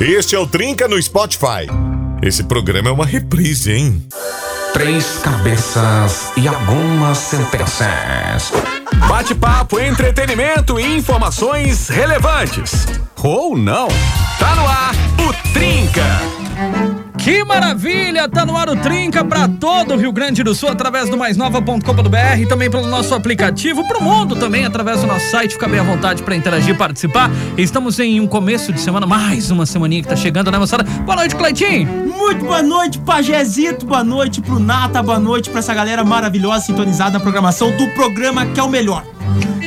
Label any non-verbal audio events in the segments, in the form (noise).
Este é o Trinca no Spotify. Esse programa é uma reprise, hein? Três cabeças e algumas sentenças. Bate-papo, entretenimento e informações relevantes. Ou não. Tá no ar o Trinca. Que maravilha! Tá no ar o Trinca para todo o Rio Grande do Sul através do maisnova.com.br também pelo nosso aplicativo, pro mundo também através do nosso site. Fica bem à vontade para interagir, participar. Estamos em um começo de semana, mais uma semaninha que tá chegando, né, moçada? Boa noite, Cleitinho! Muito boa noite, Pajezito. Boa noite pro Nata. Boa noite pra essa galera maravilhosa sintonizada na programação do programa que é o melhor.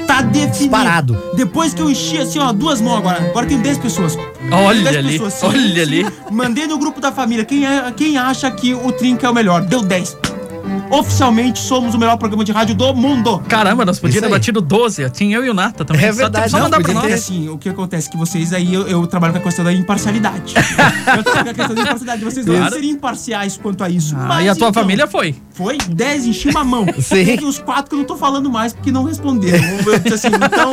Tá definido. Parado. Depois que eu enchi assim, ó, duas mãos agora. Agora tem 10 pessoas. Olha 10 ali, pessoas, sim, olha sim. ali. Mandei no grupo da família. Quem, é, quem acha que o Trinca é o melhor? Deu 10. Oficialmente somos o melhor programa de rádio do mundo. Caramba, nós podíamos ter batido 12. Tinha eu e o Nata também. É Só- verdade, Só, não, mandar pra nós. Porque assim, o que acontece é que vocês aí, eu, eu trabalho com a questão da imparcialidade. (laughs) eu trabalho com a questão da imparcialidade. Vocês não Claro. seriam imparciais quanto a isso. Ah, Mas e a tua então, família foi. Foi 10, enchi uma mão. Sim. Teve os quatro que eu não tô falando mais porque não responderam. Eu disse assim, então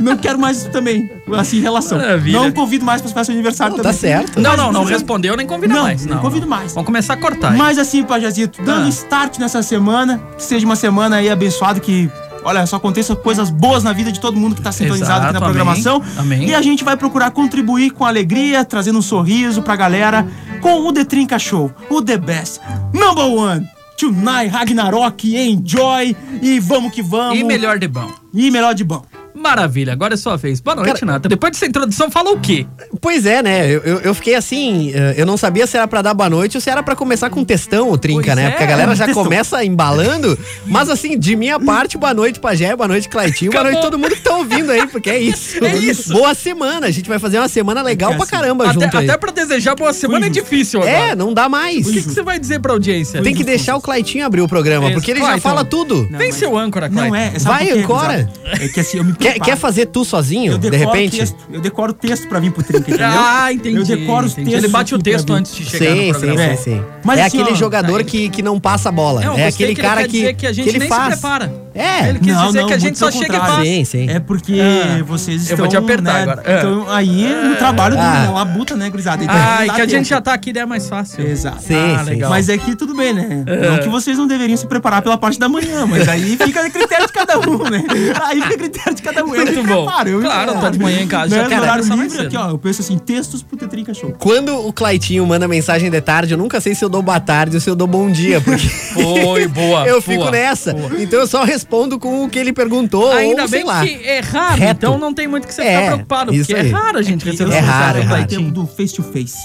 não quero mais também, assim, relação. Maravilha. Não convido mais pra festar seu aniversário Não, também. tá certo. Não, Mas, não, não respondeu, nem convida Não, mais. não Não, convido mais. Vamos começar a cortar. hein? Mas assim, Pajazito, dando Ah. start nessa semana, que seja uma semana aí abençoada, que, olha, só aconteça coisas boas na vida de todo mundo que tá sintonizado aqui na Exato, amém. programação. Amém. E a gente vai procurar contribuir com alegria, trazendo um sorriso pra galera com o The Trinca Show, o The Best, Number One. Tonight, Ragnarok, Enjoy e vamos que vamos. E melhor de bom. E melhor de bom. Maravilha, agora é sua vez. Boa noite, Cara- Nata. Depois dessa introdução, fala o quê? Pois é, né? Eu, eu, eu fiquei assim, eh, eu não sabia se era pra dar boa noite ou se era pra começar com textão o trinca, Pois né? é, Porque a galera já (laughs) textão. começa embalando. Mas assim, de minha parte, boa noite, Pajé, boa noite, Claitinho, boa noite todo mundo que tá ouvindo aí, porque é isso. (laughs) É isso. Boa semana, a gente vai fazer uma semana legal É pra assim. caramba junto Até, aí. até pra desejar boa semana é justo. difícil agora. É, não dá mais. O que, que você vai dizer pra audiência? Tem que deixar o Claitinho abrir o programa, porque ele já fala tudo. Não, Vem mas- seu âncora, Não Clayton. é, é Vai, gurizada? É que assim, eu me (laughs) Quer, quer fazer tu sozinho, Eu de decoro repente? o texto. Eu decoro o texto pra vir pro Trinca, (laughs) entendeu? Ah, entendi. Eu decoro os entendi. textos. Ele bate o texto antes de chegar Sim, no sim, programa. sim, sim. Mas é assim, aquele ó, jogador aí- que, que não passa a bola. Não, é aquele que ele cara quer que, dizer que a gente ele nem faz. se prepara. É. Ele quis Não, dizer não, que a gente só chega e faz. Sim, sim. É porque Ah, vocês eu estão. vou te apertar né, agora. Ah. Então, aí no trabalho do Ah. né, labuta, né, gurizada? Então, não dá que a gente já tá aqui, é mais fácil. Exato. Sim, Ah, sim. legal. Mas é que tudo bem, né? É. Não que vocês não deveriam se preparar pela parte da manhã, mas aí fica a critério de cada um, né? Aí fica a critério de cada um. Eu Muito me bom. preparo, eu Claro, preparo. tá de manhã em casa, Né, já quero horário mais livre, aqui, ó, eu penso assim, textos pro Tetrinca Show. Quando o Claitinho manda mensagem de tarde, eu nunca sei se eu dou boa tarde ou se eu dou bom dia, porque (laughs) Foi, boa. (laughs) eu fico boa, nessa. boa. Então eu só respondo com o que ele perguntou Ainda ou sei bem lá. que é raro, Reto. então não tem muito que você É, ficar preocupado, isso porque aí. é raro a gente Eu receber É o raro, é do raro. tempo do face to face.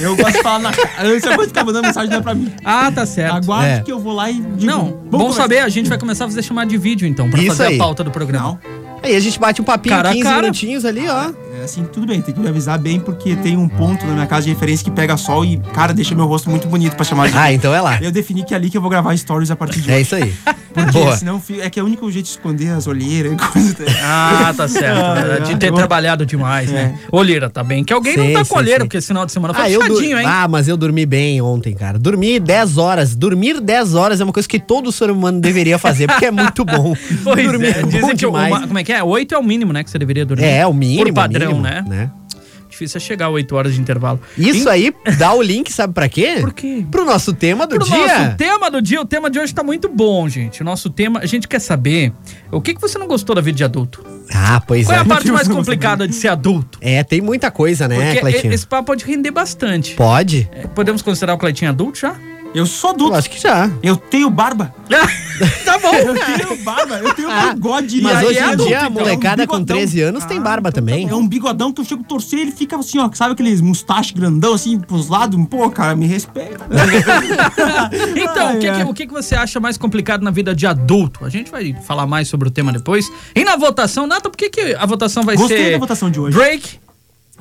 Eu gosto de falar na cara. Essa coisa de ficar mandando mensagem não é pra mim. Ah, tá certo. Aguarde É. que eu vou lá e digo. Não, vamos bom saber, a gente vai começar a fazer chamada de vídeo então, pra Isso fazer aí. a pauta do programa. Não. Aí a gente bate um papinho, Cara a 15 cara. minutinhos ali, ó. É assim, tudo bem, tem que me avisar bem, porque tem um ponto na minha casa de referência que pega sol e, cara, deixa meu rosto muito bonito pra chamar de. Ah, então é lá. Eu defini que é ali que eu vou gravar stories a partir de É hoje. isso aí. (laughs) Porque Boa. senão é que é o único jeito de esconder as olheiras e coisa. Ah, tá certo. Ah, (laughs) de é. ter trabalhado demais, né? Olheira, tá bem. Que alguém não tá sim, com olheira, sim. porque esse final de semana Ah, foi puxadinho, hein? ah, mas eu dormi bem ontem, cara. Dormi 10 horas. Dormir 10 horas é uma coisa que todo ser humano deveria fazer, porque é muito bom. (laughs) Pois Dormir é, bom dizem que o, demais. uma- como é que é? Oito é o mínimo, né, que você deveria dormir. É, é o mínimo. Por padrão, mínimo, né? Difícil é chegar a oito horas de intervalo. Isso aí dá o link, sabe pra quê? Por quê? Pro nosso tema do Pro dia. nosso tema do dia, o tema de hoje tá muito bom, gente. O nosso tema, a gente quer saber o que, que você não gostou da vida de adulto. Ah, pois Qual é é. a parte mais (laughs) complicada de ser adulto? É, tem muita coisa, né, Porque Cleitinho? esse papo pode render bastante. Pode? É, Podemos considerar o Cleitinho adulto já? Eu sou Eu adulto. acho que já. Eu tenho barba. (laughs) tá bom. Eu tenho barba. Eu tenho bigode. Mas hoje é em dia, a então, é um molecada com bigodão. 13 anos tem barba também. É um bigodão que eu chego a torcer e ele fica assim, ó. Sabe aqueles mustache grandão assim pros lados? Pô, cara, me respeita. (laughs) Então, Ai, o, que, ai. que- o que, você acha mais complicado na vida de adulto? A gente vai falar mais sobre o tema depois. E na votação, Nata, por que, que a votação vai Gostei ser da votação de hoje. Drake?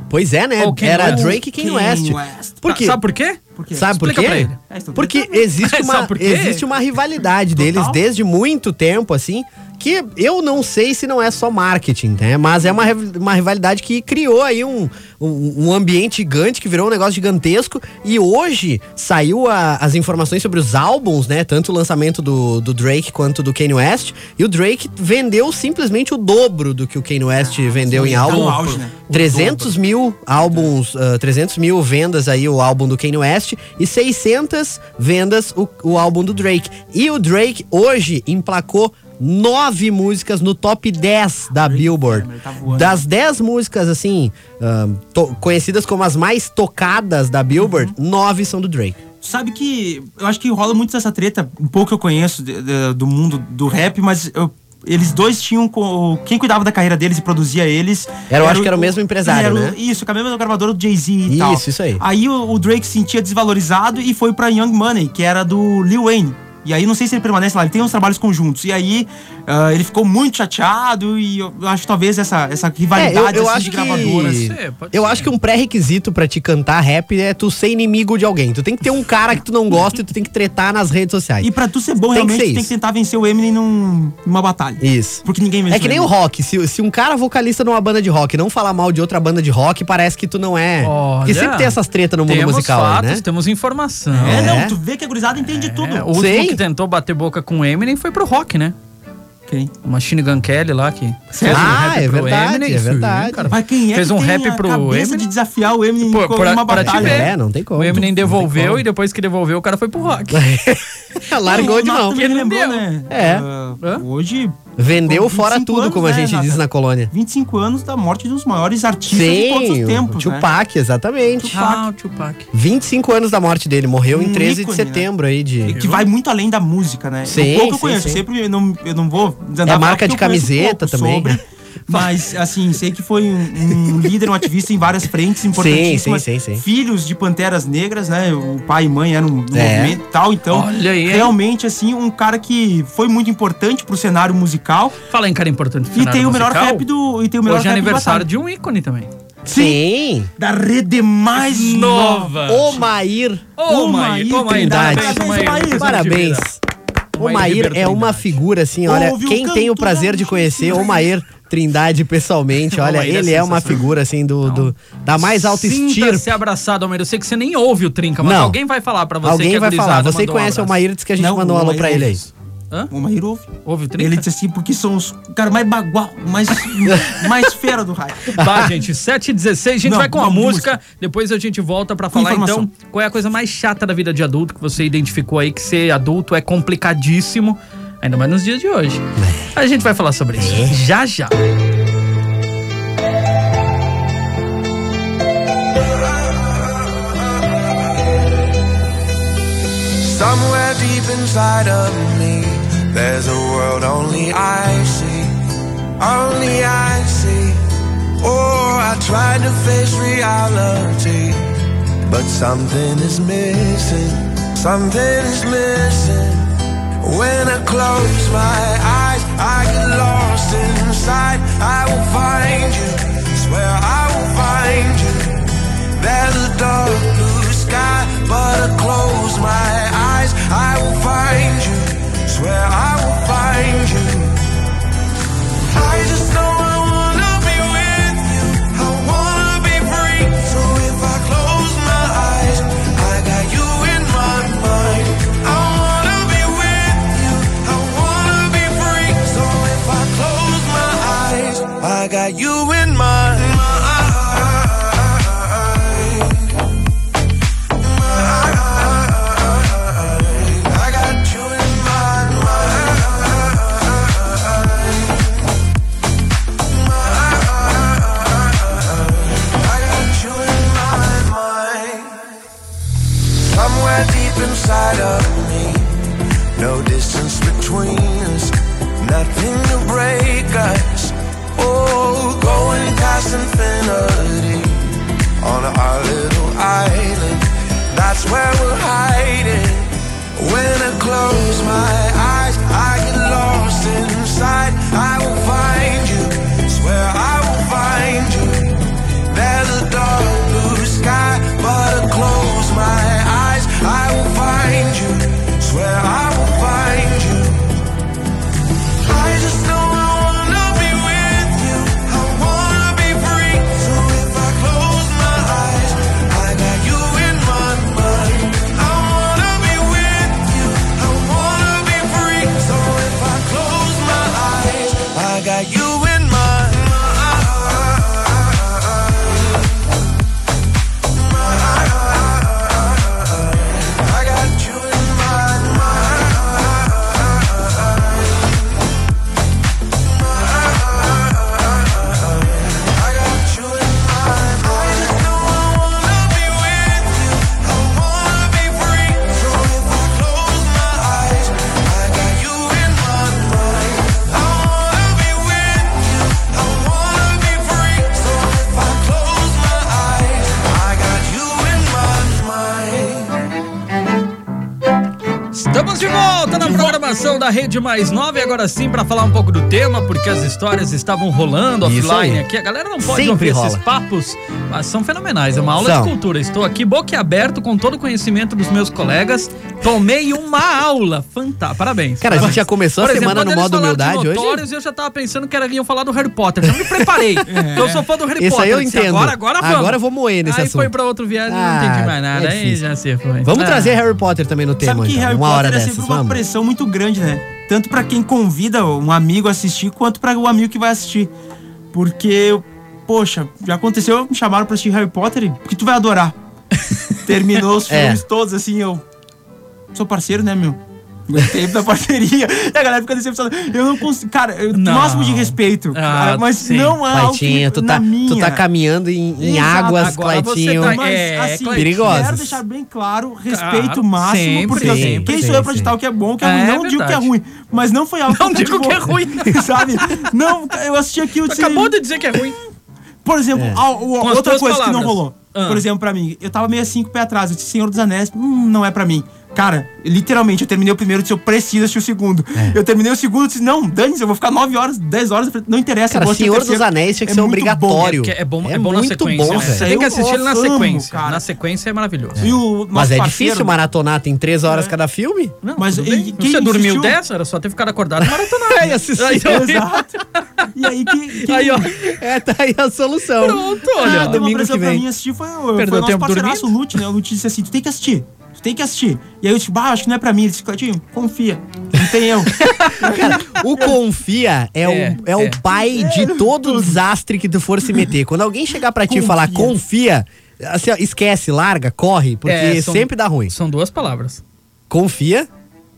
Pois é, né? Era West. Drake e Kanye West. West. Por quê? Sabe por quê? Por quê? Sabe por quê? ele. É, Porque existe (laughs) uma, existe uma rivalidade deles desde muito tempo, assim, que eu não sei se não é só marketing, né? Mas é uma, uma rivalidade que criou aí um, um, um ambiente gigante, que virou um negócio gigantesco. E hoje saiu a- as informações sobre os álbuns, né? Tanto o lançamento do, do Drake quanto do Kanye West. E o Drake vendeu simplesmente o dobro do que o Kanye West vendeu em tá no álbum. auge, né? O 300 mil álbuns, ah, 300 mil vendas aí o álbum do Kanye West e 600 vendas o, o álbum do Drake. E o Drake hoje emplacou nove músicas no top 10 da Billboard. tá. Das 10 músicas, assim, to- conhecidas como as mais tocadas da Billboard, Uhum. nove são do Drake. Sabe que eu acho que rola muito essa treta, um pouco eu conheço de- de- do mundo do rap, mas eu- eles dois tinham. co- Quem cuidava da carreira deles e produzia eles. Era- eu acho que era o mesmo empresário, era né? Isso, com a mesma gravadora do Jay-Z e tal. Isso, isso aí. Aí o, o Drake se sentia desvalorizado e foi pra Young Money, que era do Lil Wayne. E aí, não sei se ele permanece lá, ele tem uns trabalhos conjuntos. E aí, ah, ele ficou muito chateado e eu acho que talvez essa, essa É, rivalidade eu, eu assim, acho de que gravadoras. ser, pode eu ser. acho que um pré-requisito pra te cantar rap é tu ser inimigo de alguém. Tu tem que ter um cara que tu não gosta e tu tem que tretar nas redes sociais. E pra tu ser bom, Tem que realmente, ser tu tem que tentar vencer o Eminem num- numa batalha. Isso. Porque ninguém vence É que nem o rock. Se, se um cara vocalista numa banda de rock não falar mal de outra banda de rock, parece que tu não é. Porque Olha, sempre tem essas tretas no mundo temos musical fatos, aí, né? temos informação. É, É. não, tu vê que a gurizada entende tudo. É, o último Sei. Que tentou bater boca com o Eminem foi pro rock, né? Quem? O Machine Gun Kelly lá que fez Ah, é verdade, é sim, verdade. cara. Mas quem é Fez que um tem rap pro Eminem? de desafiar o Eminem Pô, com pra- uma batalha? É, não tem como. O Eminem Não devolveu e depois que devolveu o cara foi pro rock. (laughs) Largou de mão. Lembrou, deu. né? É. Hã? hoje... Vendeu fora 25 tudo, anos, como a né, gente diz na colônia. 25 anos da morte dos maiores artistas de todos os Sim, tempos, o né? Tupac, exatamente. Ah, o Tupac. 25 anos da morte dele, morreu em Um 13 ícone, de setembro aí de. Que vai muito além da música, né? Sim, o pouco que eu sim, conheço, sim. sempre eu não, eu não vou É marca de camiseta também. sobre, (laughs) mas, assim, sei que foi um, um líder, um ativista em várias frentes importantíssimas. sim, sim, sim. Filhos de Panteras Negras, né? O pai e mãe eram no É. movimento e tal. Então, Olha aí, realmente, assim, um cara que foi muito importante pro cenário musical. Fala em cara importante do E cenário tem o melhor musical. rap do. E tem o melhor Hoje é aniversário batalha. de um ícone também. Sim! Da rede mais nova. O Maír, ô, Maír, Trindade. parabéns. Maír. Parabéns. O Maír Ribeiro é uma figura assim, olha, Ouve o quem tem o prazer de conhecer o. Maír Trindade pessoalmente, (laughs) olha, é ele é uma sensacional. figura assim do, do- da mais alta estirpe. abraçado, Almeida. Eu sei que você nem ouve o Trinca, mas Não. alguém vai falar pra você que Alguém vai falar, você mandou um conhece o. Maír, diz que a gente Não, mandou um alô pra ele aí. Hã? O Maír ouve. Ouve o Trinca? Ele disse assim, porque são os caras mais bagual, mais, (laughs) mais fera do raio. Tá, gente, 7 e 16 a gente Não, vai com a música, música. depois a gente volta pra falar informação. então qual é a coisa mais chata da vida de adulto que você identificou aí, que ser adulto é complicadíssimo, ainda mais nos dias de hoje. A gente vai falar sobre isso já já. Somewhere deep inside of me, there's a world only I see, only I see. Oh, I tried to face reality, but something is missing, something is missing. When I close my eyes, I get lost inside. I will find you, swear I inside of me, no distance between us, nothing to break us. Oh, going past infinity on our little island. That's where we're hiding. When I close my eyes, I get lost inside. I will Rede Mais Nova e agora sim para falar um pouco do tema, porque as histórias estavam rolando Isso offline aí. aqui. A galera não pode Sempre ouvir esses rola. papos, mas são fenomenais. É uma aula São. de cultura. Estou aqui boquiaberto com todo o conhecimento dos meus colegas. Tomei uma aula. Fantástica. Parabéns. Cara, a gente Parabéns. já começou a Por semana quando no modo humildade hoje? eu já tava pensando que era iam falar do Harry Potter. Já me preparei. (laughs) Eu sou fã do Harry Isso Potter. aí eu entendo. Agora, agora vamos. Agora eu vou moer nesse Aí assunto. foi pra outro viagem, não Ah, entendi mais nada. é aí já se foi. Vamos Ah. trazer Harry Potter também no tema, Sabe que então. Harry uma Potter hora é dessas, sempre uma vamos. pressão muito grande, né? Tanto pra quem convida um amigo a assistir, quanto pra o amigo que vai assistir. Porque, poxa, já aconteceu, me chamaram pra assistir Harry Potter, e- porque tu vai adorar. (laughs) Terminou os É. filmes todos, assim, eu... Sou parceiro, né, meu? Gostei da parceria. E a galera fica decepcionada. Eu não consigo... Cara, eu, Não. máximo de respeito. Ah, cara, mas sim. não há algo que- Claitinho, tu na tá, minha... tu tá caminhando em, em águas, Agora você Claitinho. tá- Mas, É, assim. Perigosas. quero deixar bem claro, respeito Claro, máximo, sempre, porque eu sei, sempre, quem sou eu pra ditar o que é bom, o que é É, ruim. Não digo que é verdade. ruim, mas não foi algo (laughs) Não que eu digo que é ruim. (laughs) sabe? Não, eu assisti aquilo Tu disse, acabou de dizer que é ruim. Por exemplo, É. a- o- Com as outra coisa que não palavras. rolou. Ah. Por exemplo, pra mim, eu tava meio assim com o pé atrás. Eu disse, Senhor dos Anéis, hum, não é pra mim. Cara, literalmente, eu terminei o primeiro e disse, eu preciso assistir o segundo. É. Eu terminei o segundo e disse, não, dane-se, eu vou ficar 9 horas, 10 horas, não interessa. Cara, Senhor dos. Anéis tinha que É ser obrigatório. É, é bom, é bom na muito sequência. bom, né? Você tem que assistir ele na amo, sequência. cara. Na sequência é maravilhoso. E o Mas é parceiro- difícil maratonar, tem três horas cada filme? Não, Mas e quem Você dormiu assistiu? 10, era só ter ficado acordado maratonar. (laughs) É, e assistir. Aí. Exato. E aí que. que Aí, ó. É, tá aí a solução. Pronto, Ah, olha. uma domingo pressão que pra vem. mim assistir foi, foi Perdeu o nosso tempo parceiraço, o Lute, né? O Lute disse assim, tu tem que assistir. Tu tem que assistir. E aí eu disse, bah, acho que não é pra mim. Ele disse, Claudinho, confia. Não tem eu. (laughs) Cara, o confia é, É, o, é, é. o pai de todo desastre que tu for se meter. Quando alguém chegar pra ti e falar confia, assim, ó, esquece, larga, corre, porque É, são- sempre dá ruim. São duas palavras. Confia.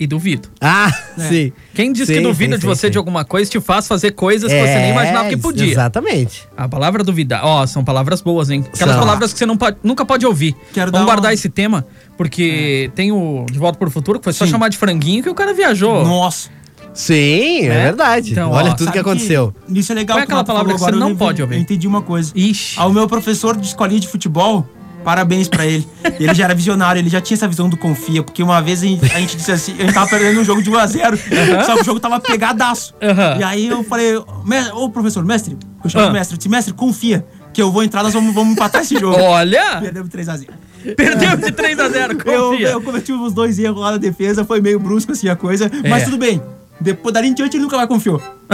E duvido. Ah, sim. Quem diz Sim, que duvida sim, de você sim. de alguma coisa te faz fazer coisas que você nem imaginava que podia. Exatamente. A palavra duvidar, ó, são palavras boas, hein? Aquelas São. palavras que você não pode- nunca pode ouvir. Quero Vamos dar guardar uma- esse tema, porque tem o De Volta pro Futuro, que foi só Sim. chamar de franguinho que o cara viajou. Nossa. Sim, é, É? verdade. Então, Olha ó, tudo que aconteceu. Isso é legal Qual é aquela o palavra que você não pode ouvir? Eu entendi uma coisa. Ixi. Ao meu professor de escolinha de futebol, parabéns pra ele. Ele já era visionário, ele já tinha essa visão do confia, porque uma vez a gente, a gente disse assim, a gente tava perdendo um jogo de 1x0, só que o jogo tava pegadaço. Aham. E aí eu falei, "Me- ô professor, mestre, eu chamo o mestre, eu disse, mestre, confia, que eu vou entrar, nós vamos, vamos empatar esse jogo. Olha! Perdemos 3x0. Perdeu de 3 a 0 Eu, confia. eu cometi uns dois erros lá na defesa, foi meio brusco assim a coisa, mas É. tudo bem. Depois dali em diante ele nunca mais confiou. (laughs)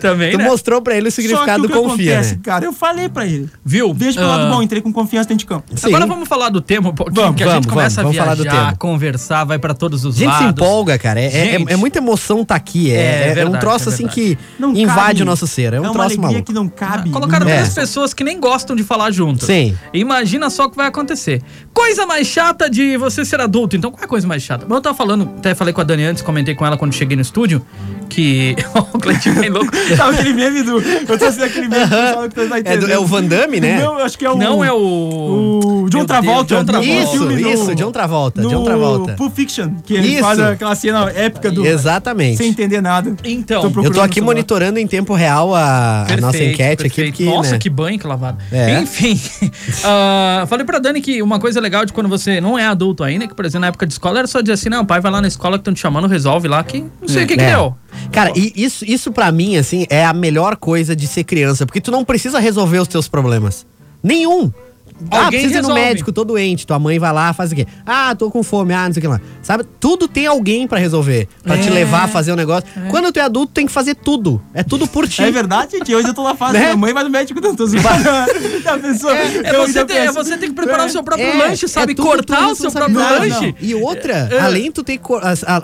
Também, Tu né? mostrou pra ele o Só que significado o do que confia, acontece, né? cara, eu falei pra ele. Viu? Veja pelo Ah, lado bom, entrei com confiança dentro de campo. Agora Sim. vamos falar do tema um pouquinho, Vamos, que a gente vamos, começa vamos, a vamos falar do viajar, tema. conversar, vai pra todos os A gente lados. se empolga, cara. É, é- Gente. é muita emoção tá aqui. É, É, é- é um verdade, troço é assim verdade. que Não invade cabe. o nosso ser. É um uma troço alegria maluco. que não cabe. Colocaram É. duas pessoas que nem gostam de falar juntas. Sim. Imagina só o que vai acontecer. Coisa mais chata de você ser adulto. Então, qual é a coisa mais chata? Eu tava falando, até falei com a Dani antes, comentei com ela quando cheguei no estúdio, que. (laughs) o Cleitinho bem louco. (laughs) Sabe aquele meme do. Eu tô assim, aquele meme do pessoal que tu tá É, do- entendendo. é o Van Damme, né? Não, eu acho que é o. Não é o. O John Travolta. John Travolta. Isso, no- isso, John Travolta, no John Travolta. Pulp Fiction, que ele Isso. faz aquela cena épica do. Exatamente. Sem entender nada. Então. Tô Eu tô aqui monitorando em tempo real a, a Perfeito, nossa enquete perfeito. aqui. Porque, Nossa, né? que banho que lavado. É. Enfim, (laughs) ah, falei pra Dani que uma coisa legal de quando você não é adulto ainda, que por exemplo na época de escola era só dizer assim, não, pai vai lá na escola que estão te chamando, resolve lá, que não sei o que que É. deu. Cara, e isso, isso pra mim, assim, é a melhor coisa de ser criança, porque tu não precisa resolver os teus problemas. Nenhum. Ah, Alguém precisa ir no resolve. médico, tô doente, tua mãe vai lá, faz o quê? Ah, tô com fome, ah, não sei o que lá. Sabe? Tudo tem alguém pra resolver, pra te É. levar a fazer o negócio. Quando tu é adulto, tem que fazer tudo. É tudo por ti. É verdade, gente. Hoje eu tô na fase. Né? Minha mãe vai no médico tanto. A pessoa. É eu você, ter, é você ter que preparar é, o seu próprio É, lanche, sabe? é tudo Cortar o seu próprio responsabilidade. lanche. Não, E outra, É. além tu ter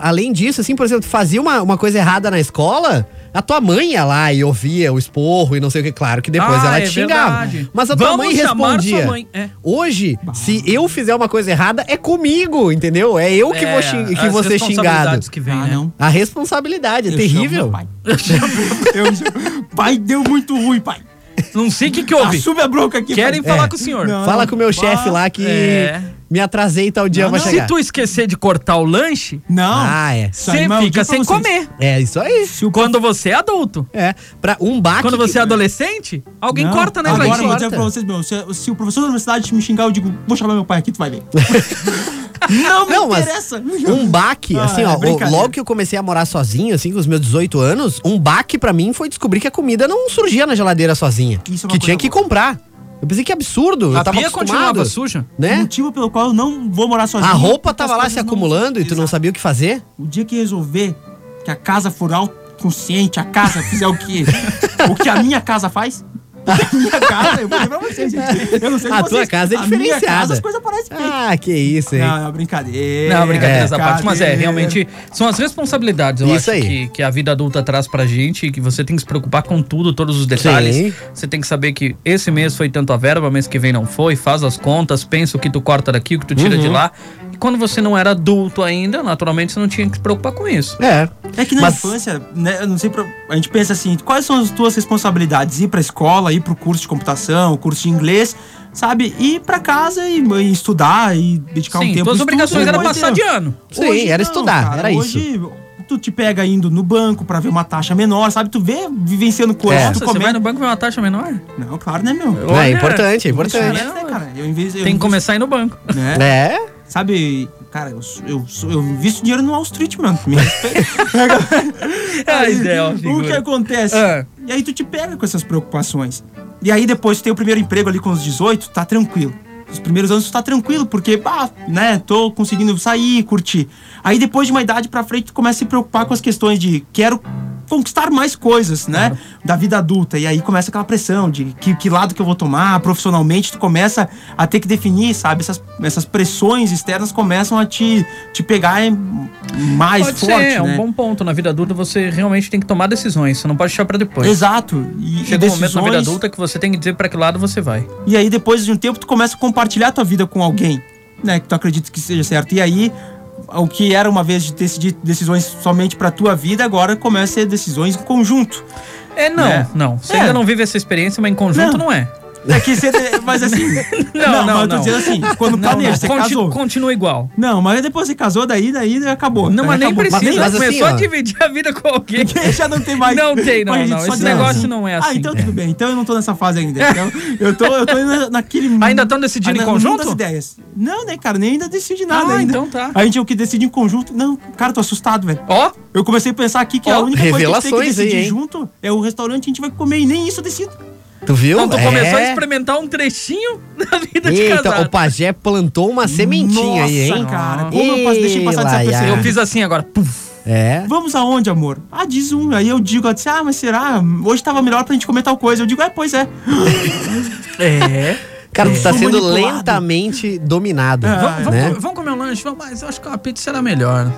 além disso, assim, por exemplo, tu fazia uma, uma coisa errada na escola, a tua mãe ia lá e ouvia o esporro e não sei o que, claro que depois Ah, ela é te xingava. verdade. Mas a tua Vamos mãe respondia. sua mãe, é. Hoje, se eu fizer uma coisa errada, é comigo, entendeu? É eu que vou, xing- que vou ser xingado. que vem, Ah, né? não. A responsabilidade é Eu terrível. pai. Eu (laughs) pai, deu muito ruim, pai. Não sei o que que houve. Assume a bronca aqui. Querem pai. falar É. com o senhor. Não. Fala com o meu chefe bah, lá que é. Me atrasei tal dia Não, não. chegar. Se tu esquecer de cortar o lanche, Não. Ah, é. Você fica pra sem vocês. comer. É isso aí. Se o Quando você é adulto. É, pra um baque. Quando você que- é adolescente, alguém Não, corta, né, Agora eu vou dizer pra vocês, meu, se, se o professor da universidade me xingar, eu digo, vou chamar meu pai aqui, tu vai ver. (laughs) Não me Não, mas interessa. um baque, Ah, assim, é ó, brincadeira. logo que eu comecei a morar sozinho, assim, com os meus 18 anos, um baque pra mim foi descobrir que a comida não surgia na geladeira sozinha. Isso é que tinha que boa. comprar. Eu pensei que absurdo, eu A tava pia continuava suja? O né? motivo pelo qual eu não vou morar sozinho. A roupa porque tava lá se não- acumulando e tu não sabia o que fazer? O dia que resolver que a casa for autoconsciente, a casa fizer o que (laughs) o que a minha casa faz. (laughs) A minha casa, eu vou dizer pra vocês, gente. Eu não sei A vocês, tua casa é A minha diferenciada. casa as coisas parecem. Ah, que isso, hein? Não, é uma brincadeira. Não, brincadeiras É, à parte, mas é, brincadeira. realmente são as responsabilidades, eu Isso acho aí. que, que a vida adulta traz pra gente, que você tem que se preocupar com tudo, todos os detalhes. Sim. Você tem que saber que esse mês foi tanto a verba, mês que vem não foi, faz as contas, pensa o que tu corta daqui, o que tu tira Uhum. de lá. Quando você não era adulto ainda, naturalmente você não tinha que se preocupar com isso. É. É que na Mas- infância, né, eu não sei, a gente pensa assim, quais são as tuas responsabilidades? Ir pra escola, ir pro curso de computação, curso de inglês, sabe? Ir pra casa e, e estudar e dedicar um Sim, tempo tuas pro obrigações eram passar de ano. Sim, era estudar, era hoje, tu te pega indo no banco pra ver uma taxa menor, sabe? Tu vê vivenciando coisas, É. tu Nossa, você vai no banco ver uma taxa menor? Não, claro, né, meu? É Olha, importante, é importante. Investimento, né, cara? Eu eu Tem que começar a ir no banco. né? É. Sabe, cara, eu, eu, eu invisto dinheiro no Wall Street, mano. Me respeita. Ah, isso (laughs) é o que acontece? Ah. E aí tu te pega com essas preocupações. E aí depois tu tem o primeiro emprego ali com os 18, tá tranquilo. Os primeiros anos tu tá tranquilo, porque, bah, né, tô conseguindo sair, curtir. Aí depois de uma idade pra frente tu começa a se preocupar com as questões de quero conquistar mais coisas, né, da vida adulta. E aí começa aquela pressão de que, que lado que eu vou tomar profissionalmente, tu começa a ter que definir, sabe? Essas, essas pressões externas começam a te, te pegar mais Pode forte, ser, é um né? bom ponto. Na vida adulta você realmente tem que tomar decisões, você não pode deixar pra depois. Exato. E, Chega e um momento na vida adulta que você tem que dizer pra que lado você vai. E aí, depois de um tempo, tu começa a compartilhar tua vida com alguém, né? Que tu acredita que seja certo. E aí, o que era uma vez de decidir decisões somente pra tua vida, agora começa a ser decisões em conjunto. É, não, É. não. Você É. ainda não vive essa experiência, mas em conjunto não, Não. é. É que você. mas assim. Não, não, mas eu tô não. dizendo assim, quando Não, planeja, não. você Conti- casou. Continua igual. Não, mas depois você casou, daí, daí acabou. Não, mas nem acabou. precisa. mas assim, Começou a dividir a vida com alguém. (laughs) Já não tem mais. Não tem, não, Mas a não. Esse negócio não é Ah, assim. então tudo bem. Então eu não tô nessa fase ainda. Então, (laughs) eu tô, eu tô naquele. Ainda tão decidindo em conjunto? das ideias. Não, né, cara? Nem ainda decidi nada Ah, ainda. então tá. A gente é o que decide em conjunto. Não, cara, tô assustado, velho. Ó, Eu comecei a pensar aqui que a Ó, única coisa que a gente tem que aí, decidir hein? junto é o restaurante que a gente vai comer e nem isso eu decido. Tu viu? então tu começou a É. experimentar um trechinho (laughs) da vida de Eita, casado. o pajé plantou uma sementinha aí, hein? Nossa, cara, como eu posso deixar passar desapercebido? Eu fiz assim agora. Puf. É. Vamos aonde, amor? Ah, diz um. Aí eu digo, ela disse, ah, mas será? Hoje tava melhor pra gente comer tal coisa. Eu digo, é, pois é. (laughs) É. Cara, tu tá Sou sendo lentamente dominado. Ah, Vamos, vamos, né? comer- vamos comer um lanche? Vamos, mas eu acho que uma pizza será melhor.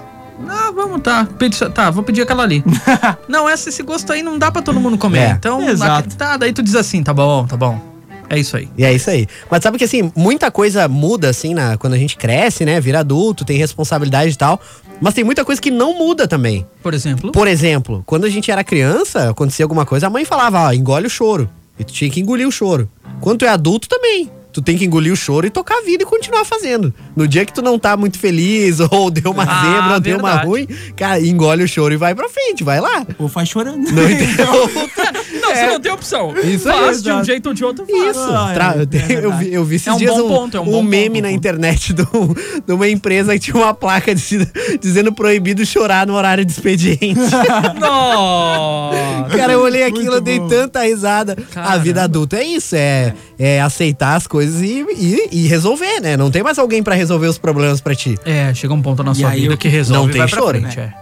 Ah, vamos, tá. Tá, vou pedir aquela ali. (laughs) não, essa, esse gosto aí não dá pra todo mundo comer. É. Então, Exato. tá, daí tu diz assim, tá bom, tá bom. É isso aí. E é isso aí. Mas sabe que assim, muita coisa muda assim na, quando a gente cresce, né? Vira adulto, tem responsabilidade e tal. Mas tem muita coisa que não muda também. Por exemplo. Por exemplo, quando a gente era criança, acontecia alguma coisa, a mãe falava, ó, engole o choro. E tu tinha que engolir o choro. Quando tu é adulto também. Tu tem que engolir o choro e tocar a vida e continuar fazendo. No dia que tu não tá muito feliz, (laughs) ou deu uma Ah, zebra, ou deu uma ruim, cara, engole o choro e vai pra frente, vai lá. Ou faz chorando. Não (laughs) entendeu? Não, você não tem opção. Isso aí, Faz de um exato. jeito ou de outro. faz. Isso. Ah, é, Tra- é eu, vi, eu vi esses É um dias bom um, ponto, é um um bom meme ponto, na internet do- de uma empresa que tinha uma placa diz- dizendo proibido chorar no horário de expediente. (laughs) Nossa. Cara, eu olhei aquilo, eu dei bom. tanta risada. A Caramba. vida adulta é isso, é, é aceitar as coisas e, e- e resolver, né? Não tem mais alguém pra resolver os problemas pra ti. É, chega um ponto na sua aí vida que resolve não tem vai pra choro, frente, é.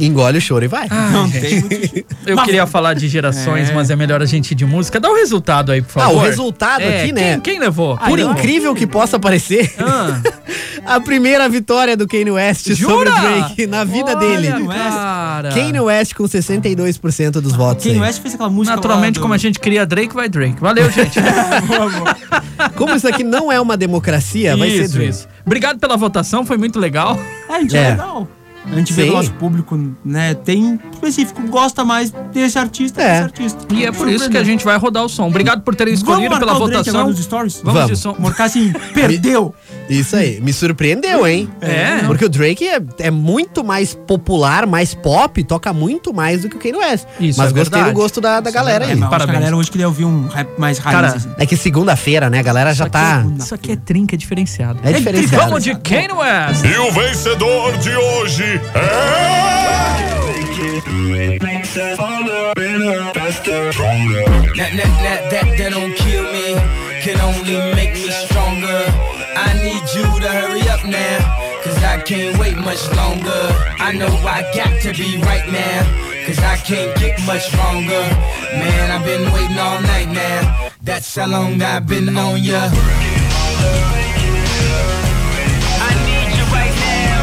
Engole o choro e vai. Não gente. tem muito. (laughs) Eu Mas- queria falar de gerações, É. mas é melhor a gente ir de música. Dá o resultado aí, por Ah, favor. o resultado É, aqui, quem- né? Quem levou? Por não. incrível que possa parecer, Ah, (laughs) a primeira vitória do Kanye West sobre jura? o Drake na vida Olha, dele. Cara. Kanye West com 62% dos votos. Kanye aí. West fez aquela música Naturalmente, como a gente queria Drake, vai Drake. Valeu, (laughs) gente. Boa, boa. Como isso aqui não é uma democracia, vai ser isso, Drake. isso. Obrigado pela votação, foi muito legal. É, a gente é. É. legal. A gente vê Sim. o nosso público, né, tem específico, gosta mais desse artista, É. desse artista. E é por isso que a gente vai rodar o som. Obrigado por terem Vamos escolhido marcar pela votação. stories? Vamos, Vamos. de som. Marcar assim, perdeu. (laughs) Isso aí. Me surpreendeu, hein? É? Porque o Drake é, é muito mais popular, mais pop, toca muito mais do que o Kanye West. Isso Mas é gostei verdade. do gosto da, da galera É, aí. que a galera hoje queria ouvir um rap mais raiz. Cara, assim. É que segunda-feira, né? A galera já tá. Isso aqui é trinca, é diferenciado. É diferenciado. Vamos de Kanye West. E o vencedor de hoje é. That, that, that, that, that don't kill me, can only make me stronger. Can't wait much longer. I know I got to be right now, cause I can't get much stronger. Man, I've been waiting all night now, that's how long I've been on ya. I need you right now.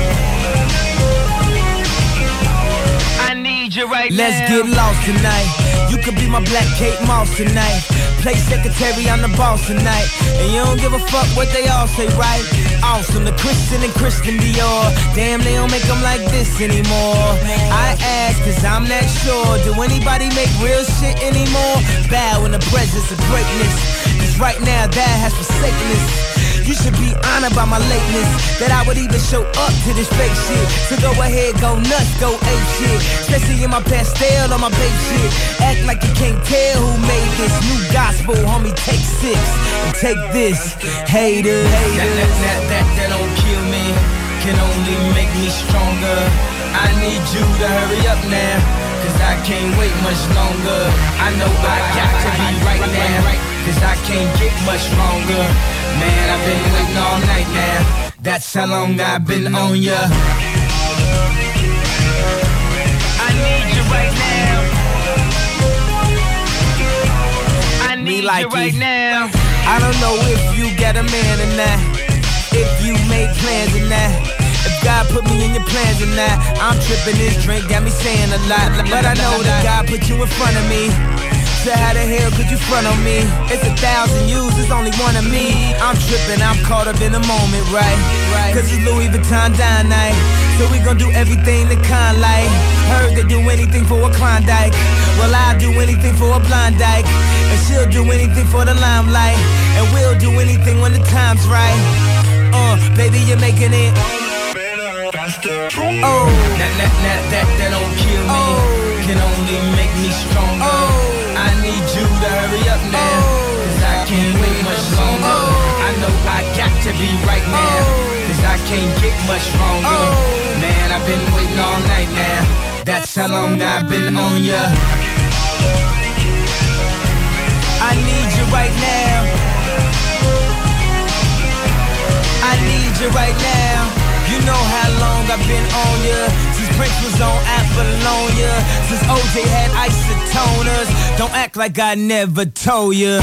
I need you right Let's now. get lost tonight. You could be my black Kate Moss tonight. Play secretary, I'm the boss tonight. And you don't give a fuck what they all say, right? Awesome, the Christian and Christian Dior. Damn, they don't make them like this anymore. I ask, cause I'm not sure. Do anybody make real shit anymore? Bow in the presence of greatness. Right now, that has forsaken us. You should be honored by my lateness That I would even show up to this fake shit. So go ahead, go nuts, go ape shit. Especially in my pastel on my babe shit. Act like you can't tell who made this. New gospel, homie, take six. And take this, haters. That, that, that, that, that don't kill me, can only make me stronger. I need you to hurry up now, cause I can't wait much longer. I know I got to be right now, cause I can't get much longer. Man, I've been waiting all night now, that's how long I've been on ya. I need you right now. I need like you right now. I don't know if you got a man or not. If you made plans or not. If God put me in your plans or not. I'm tripping this drink, got me saying a lot. But I know that God put you in front of me. The hell could you front on me? It's a thousand yous, it's only one of me. I'm tripping, I'm caught up in the moment, right? Cause it's Louis Vuitton dine night. So we gon' do everything the kind like. Heard they do anything for a Klondike. Well, I'll do anything for a blind dyke. And she'll do anything for the limelight. And we'll do anything when the time's right. Uh, baby, you're making it. Oh, That, that, that, that, that don't kill me, Oh. can only make me stronger. Oh. I need you to hurry up now, Oh. cause I can't wait much longer. Oh. I know I got to be right now, Oh. cause I can't get much stronger. Oh. Man, I've been waiting all night now, that's how long I've been on ya. I need you right now. I need you right now. You know how long I've been on ya. Prince was on Apollonia. Since OJ had isotoners. Don't act like I never told ya.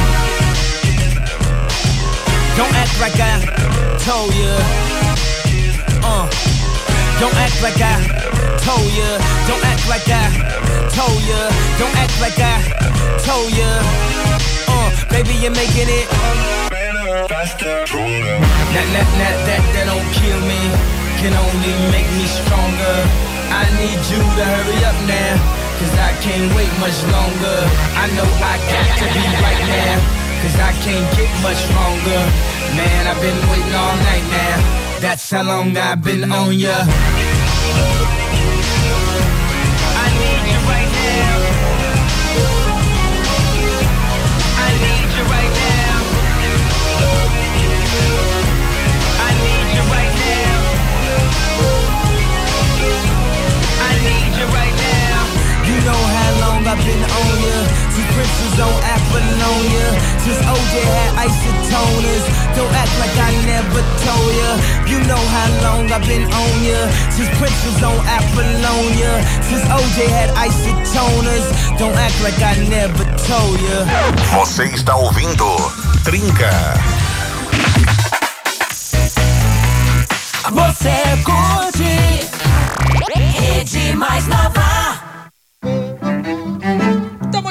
Don't act like I told ya. Uh. Don't act like I told ya. Don't act like I told ya. Don't act like I told ya. Uh, baby, you're making it. Faster, That, that, that, that, that don't kill me, can only make me stronger. I need you to hurry up now, cause I can't wait much longer. I know I got to be right now, cause I can't get much longer. Man, I've been waiting all night now, that's how long I've been on ya. I've been on ya. Since Prince was on Apollonia. Since OJ had isotoners. Don't act like I never told ya. You know how long I've been on ya. Since Prince was on Apollonia. Since OJ had isotoners. Don't act like I never told ya. Você está ouvindo Trinca. Você curte Rede Mais Nova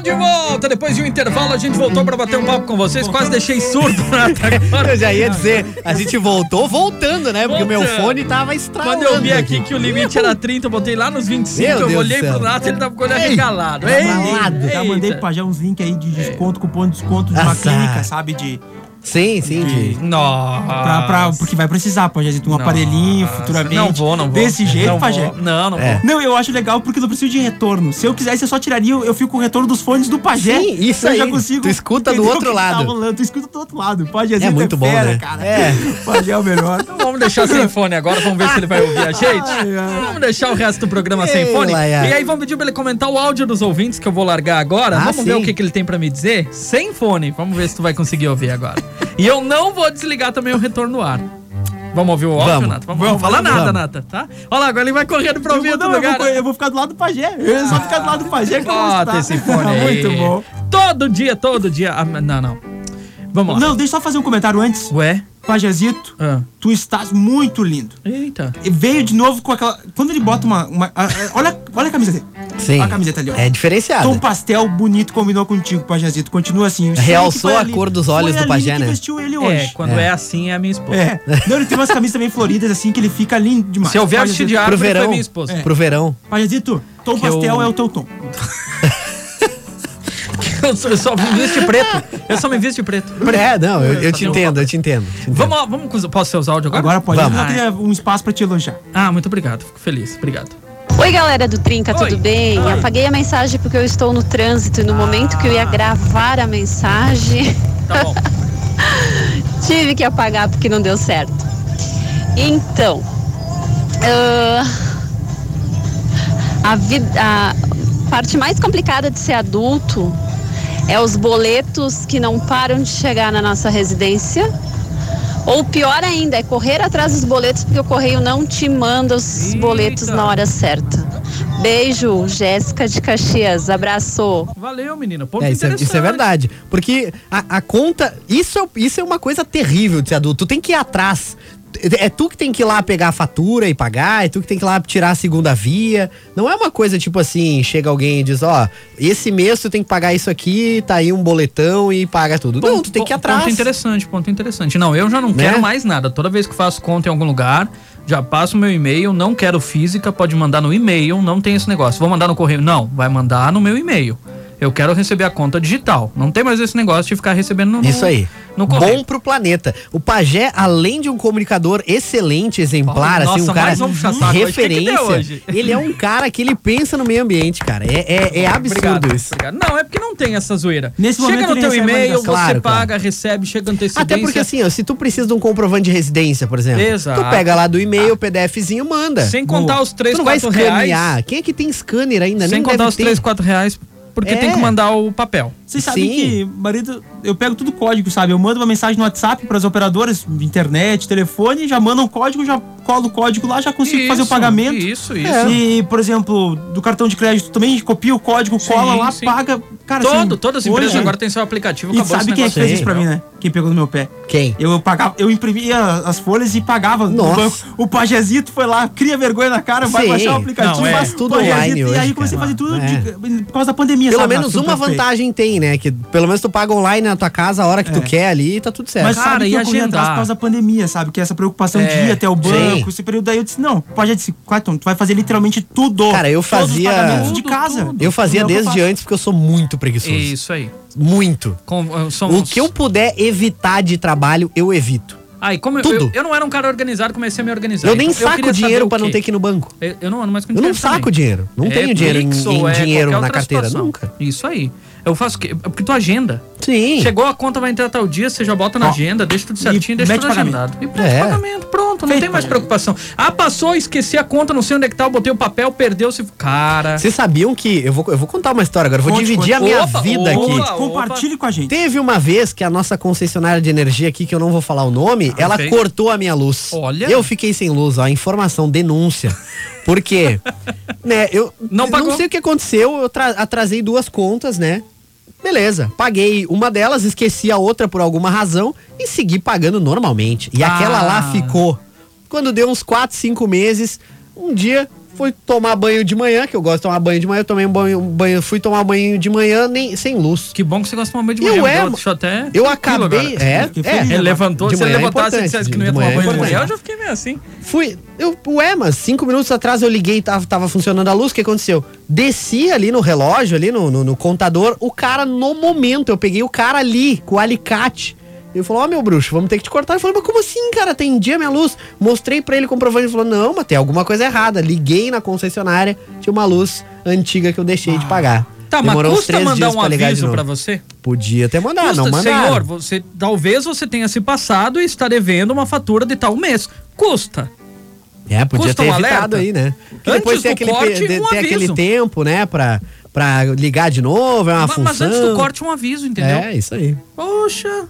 de volta. Depois de um intervalo, a gente voltou pra bater um papo com vocês. Quase deixei surdo né, até (laughs) agora. Eu já ia dizer, a gente voltou voltando, né? Porque o meu fone tava estralando. Quando eu vi aqui que o limite era 30, eu botei lá nos 25, Meu eu Deus olhei pro Nato, ele tava com o olho Ei, arregalado. tá. Já mandei pro Pajé uns links aí de desconto, cupom de desconto de uma clínica, sabe? De Sim, sim. de- Nossa. Pra, pra- porque vai precisar, Pajazito, um aparelhinho futuramente. Não vou, não vou. Desse jeito, não Pajé. vou. Não, não É. vou. Não, eu acho legal porque não preciso de retorno. Se eu quisesse, eu só tiraria, eu fico com o retorno dos fones do Pajé. Sim, isso eu aí. já consigo. Tu escuta do outro lado. tá. Tu escuta do outro lado. Pajézito É muito bom, fera, né? cara. É. Pajé é o melhor. Então vamos deixar sem fone agora, vamos ver se ele vai ouvir a gente. Ai, ai. Vamos deixar o resto do programa sem Ei, fone. Laia. E aí vamos pedir pra ele comentar o áudio dos ouvintes que eu vou largar agora. Ah, vamos ver sim. o que, que ele tem pra me dizer sem fone. Vamos ver se tu vai conseguir ouvir agora. E eu não vou desligar também o retorno no ar. Vamos ouvir o áudio, Vamos. Nata? Vamos, vamos falar vamos. nada, Nata, tá? Olha lá, agora ele vai correndo pra ouvir outro não, eu, lugar. vou, eu vou ficar do lado do Pajé. Eu vou só ficar do lado do Pajé que eu vou escutar. esse fone (laughs) aí. Muito bom. Todo dia, todo dia. Ah, não, não. Vamos lá. Não, deixa eu só fazer um comentário antes. Ué? Pajazito, Ah. tu estás muito lindo. Eita. E veio de novo com aquela. Quando ele bota uma. uma- a- a- olha, olha a camiseta dele. Sim. Olha a camiseta ali, ó. É diferenciado. Tom pastel bonito combinou contigo, Pajazito. Continua assim. Eu Realçou foi a ali- cor dos olhos foi do Pajé, né? vestiu ele É, hoje. quando é. assim é a minha esposa. É. Não, ele tem umas camisas também floridas assim que ele fica lindo demais. Se eu vier vestido de árvore, Pro foi verão. minha esposa. É. Pro verão. Pajazito, tom Que eu- pastel é o teu tom. (laughs) Eu só, eu só me visto de preto. Eu só me visto de preto. É, não, eu, eu te entendo, eu te entendo. te entendo. Vamos, vamos com Posso ser os áudios agora? Agora pode. Vamos. Eu queria um espaço pra te elogiar. Ah, muito obrigado. Fico feliz. Obrigado. Oi, galera do Trinca, Oi. tudo bem? Oi. Apaguei a mensagem porque eu estou no trânsito e no momento que eu ia gravar a mensagem, Tá (laughs) tive que apagar porque não deu certo. Então, ah, a, vida, a parte mais complicada de ser adulto é os boletos que não param de chegar na nossa residência. Ou pior ainda, é correr atrás dos boletos porque o correio não te manda os Eita. boletos na hora certa. Beijo, Jéssica de Caxias. Abraço. Valeu, menina. Ponto É, isso, é, isso é verdade. Porque a, a conta. Isso é, isso é uma coisa terrível de ser adulto. Tu tem que ir atrás. É tu que tem que ir lá pegar a fatura e pagar, é tu que tem que ir lá tirar a segunda via. Não é uma coisa tipo assim, chega alguém e diz, ó, esse mês tu tem que pagar isso aqui, tá aí um boletão e paga tudo. não, tu tem que ir atrás. Ponto interessante, ponto interessante. Não, eu já não Né? quero mais nada. Toda vez que faço conta em algum lugar, já passo meu e-mail, não quero física, pode mandar no e-mail, não tem esse negócio. Vou mandar no correio. Não, vai mandar no meu e-mail. Eu quero receber a conta digital. Não tem mais esse negócio de ficar recebendo no, no Isso aí. no correio. Bom pro planeta. O Pajé, além de um comunicador excelente, exemplar, Nossa, assim, um cara mais um hoje. Que que referência. hoje? (laughs) Ele é um cara que ele pensa no meio ambiente, cara. É, é, é absurdo Obrigado, isso. obrigado. Não, é porque não tem essa zoeira. Nesse chega momento no teu e-mail, você. Claro, paga, recebe, chega antecedência. Até porque assim, ó, se tu precisa de um comprovante de residência, por exemplo, Exato. tu pega lá do e-mail, o PDFzinho, manda. Sem contar os 3, tu não vai 4 reais. escanear. Quem é que tem scanner ainda? Sem Nem contar deve os ter. 3, 4 reais, porque É. tem que mandar o papel. Vocês sabem Sim. que, marido, eu pego tudo código, sabe? Eu mando uma mensagem no WhatsApp pras operadoras, internet, telefone, já mandam um código, já colo o código lá, já consigo fazer o Isso, pagamento. Isso, isso. É. E, por exemplo, do cartão de crédito também copia o código, cola lá, sim. paga. Cara, Todo, assim, todas as empresas hoje- agora têm seu aplicativo. E sabe quem é que fez isso pra não. mim, né? Quem pegou no meu pé? Quem? Eu pagava, eu imprimia as folhas e pagava no Nossa. banco. O pajezito foi lá, cria vergonha na cara, vai Sim. baixar o aplicativo, Não, é. faz Tudo Pajezito, online E hoje, aí comecei a fazer tudo É. de- por causa da pandemia, Pelo sabe? menos uma vantagem tem, né? Que pelo menos tu paga online na tua casa a hora que tu quer ali e tá tudo certo. Mas Cara, sabe e que eu corri agendar? atrás por causa da pandemia, sabe? Que essa preocupação É, de ir até o banco, sim. esse período daí eu disse, não, pode disse, Clayton, tu vai fazer literalmente tudo. Cara, eu Todos os fazia- pagamentos de casa. tudo. eu fazia é o eu desde antes porque eu sou muito preguiçoso. Isso aí. Muito. Com, são O os- que eu puder evitar de trabalho, eu evito. Aí, como eu- Tudo. Eu, eu não era um cara organizado, comecei a me organizar. Eu nem Então, saco saber dinheiro o pra não ter que ir no banco. Eu, eu não ando mais com Eu não dinheiro saco também. dinheiro. Não É tenho dinheiro em, em é dinheiro na carteira. situação. Nunca. Isso aí. Eu faço o quê? Porque tu agenda. Sim. Chegou a conta, vai entrar tal dia, você já bota na Ó, agenda, deixa tudo certinho, e deixa tudo pagamento. agendado. E pronto, É. pagamento, pronto, não Feito tem mais pagamento. preocupação. Ah, passou, esqueci a conta, não sei onde é que tá, eu botei o papel, perdeu, se. Cara. Vocês sabiam que. Eu vou, eu vou contar uma história agora. Eu vou Conte, dividir conte. a minha Opa, vida opa. aqui. Opa. Compartilhe com a gente. Teve uma vez que a nossa concessionária de energia aqui, que eu não vou falar o nome, ela cortou a minha luz. Olha. Eu fiquei sem luz, ó. Informação, denúncia. Por quê? (laughs) né, eu Não pagou? sei o que aconteceu, eu tra- atrasei duas contas, né? Beleza, paguei uma delas, esqueci a outra por alguma razão e segui pagando normalmente. E aquela lá Ah. ficou. Quando deu uns 4, 5 meses, um dia fui tomar banho de manhã, que eu gosto de tomar banho de manhã, eu tomei um banho, um banho fui tomar banho de manhã nem, sem luz. Que bom que você gosta de tomar banho de E manhã. eu é, deixou até Eu acabei. agora. É, é. Ele levantou, De se ele manhã é levantasse e importante, dissesse que não ia tomar é banho de manhã, eu já fiquei meio assim. Fui. Eu, ué, mas cinco minutos atrás eu liguei e tava, tava funcionando a luz. O que aconteceu? Desci ali no relógio, ali no, no, no contador. O cara, no momento, eu peguei o cara ali com o alicate. Ele falou, ó, meu bruxo, vamos ter que te cortar. Eu falei, mas como assim, cara? Tem dia minha luz. Mostrei pra ele comprovando. Ele falou, não, mas tem alguma coisa errada. Liguei na concessionária, tinha uma luz antiga que eu deixei de pagar. Tá, Demorou mas custa mandar um aviso pra você? Podia ter mandado, Custa, não mandaram. senhor, você, talvez você tenha se passado e está devendo uma fatura de tal mês. Custa. É, podia Custa ter um evitado alerta? aí, né? Porque Antes depois tem do aquele, corte, de- um tem aquele tempo, né, pra, pra ligar de novo, é uma Ma- função. Mas antes do corte, um aviso, entendeu? É, isso aí. Poxa.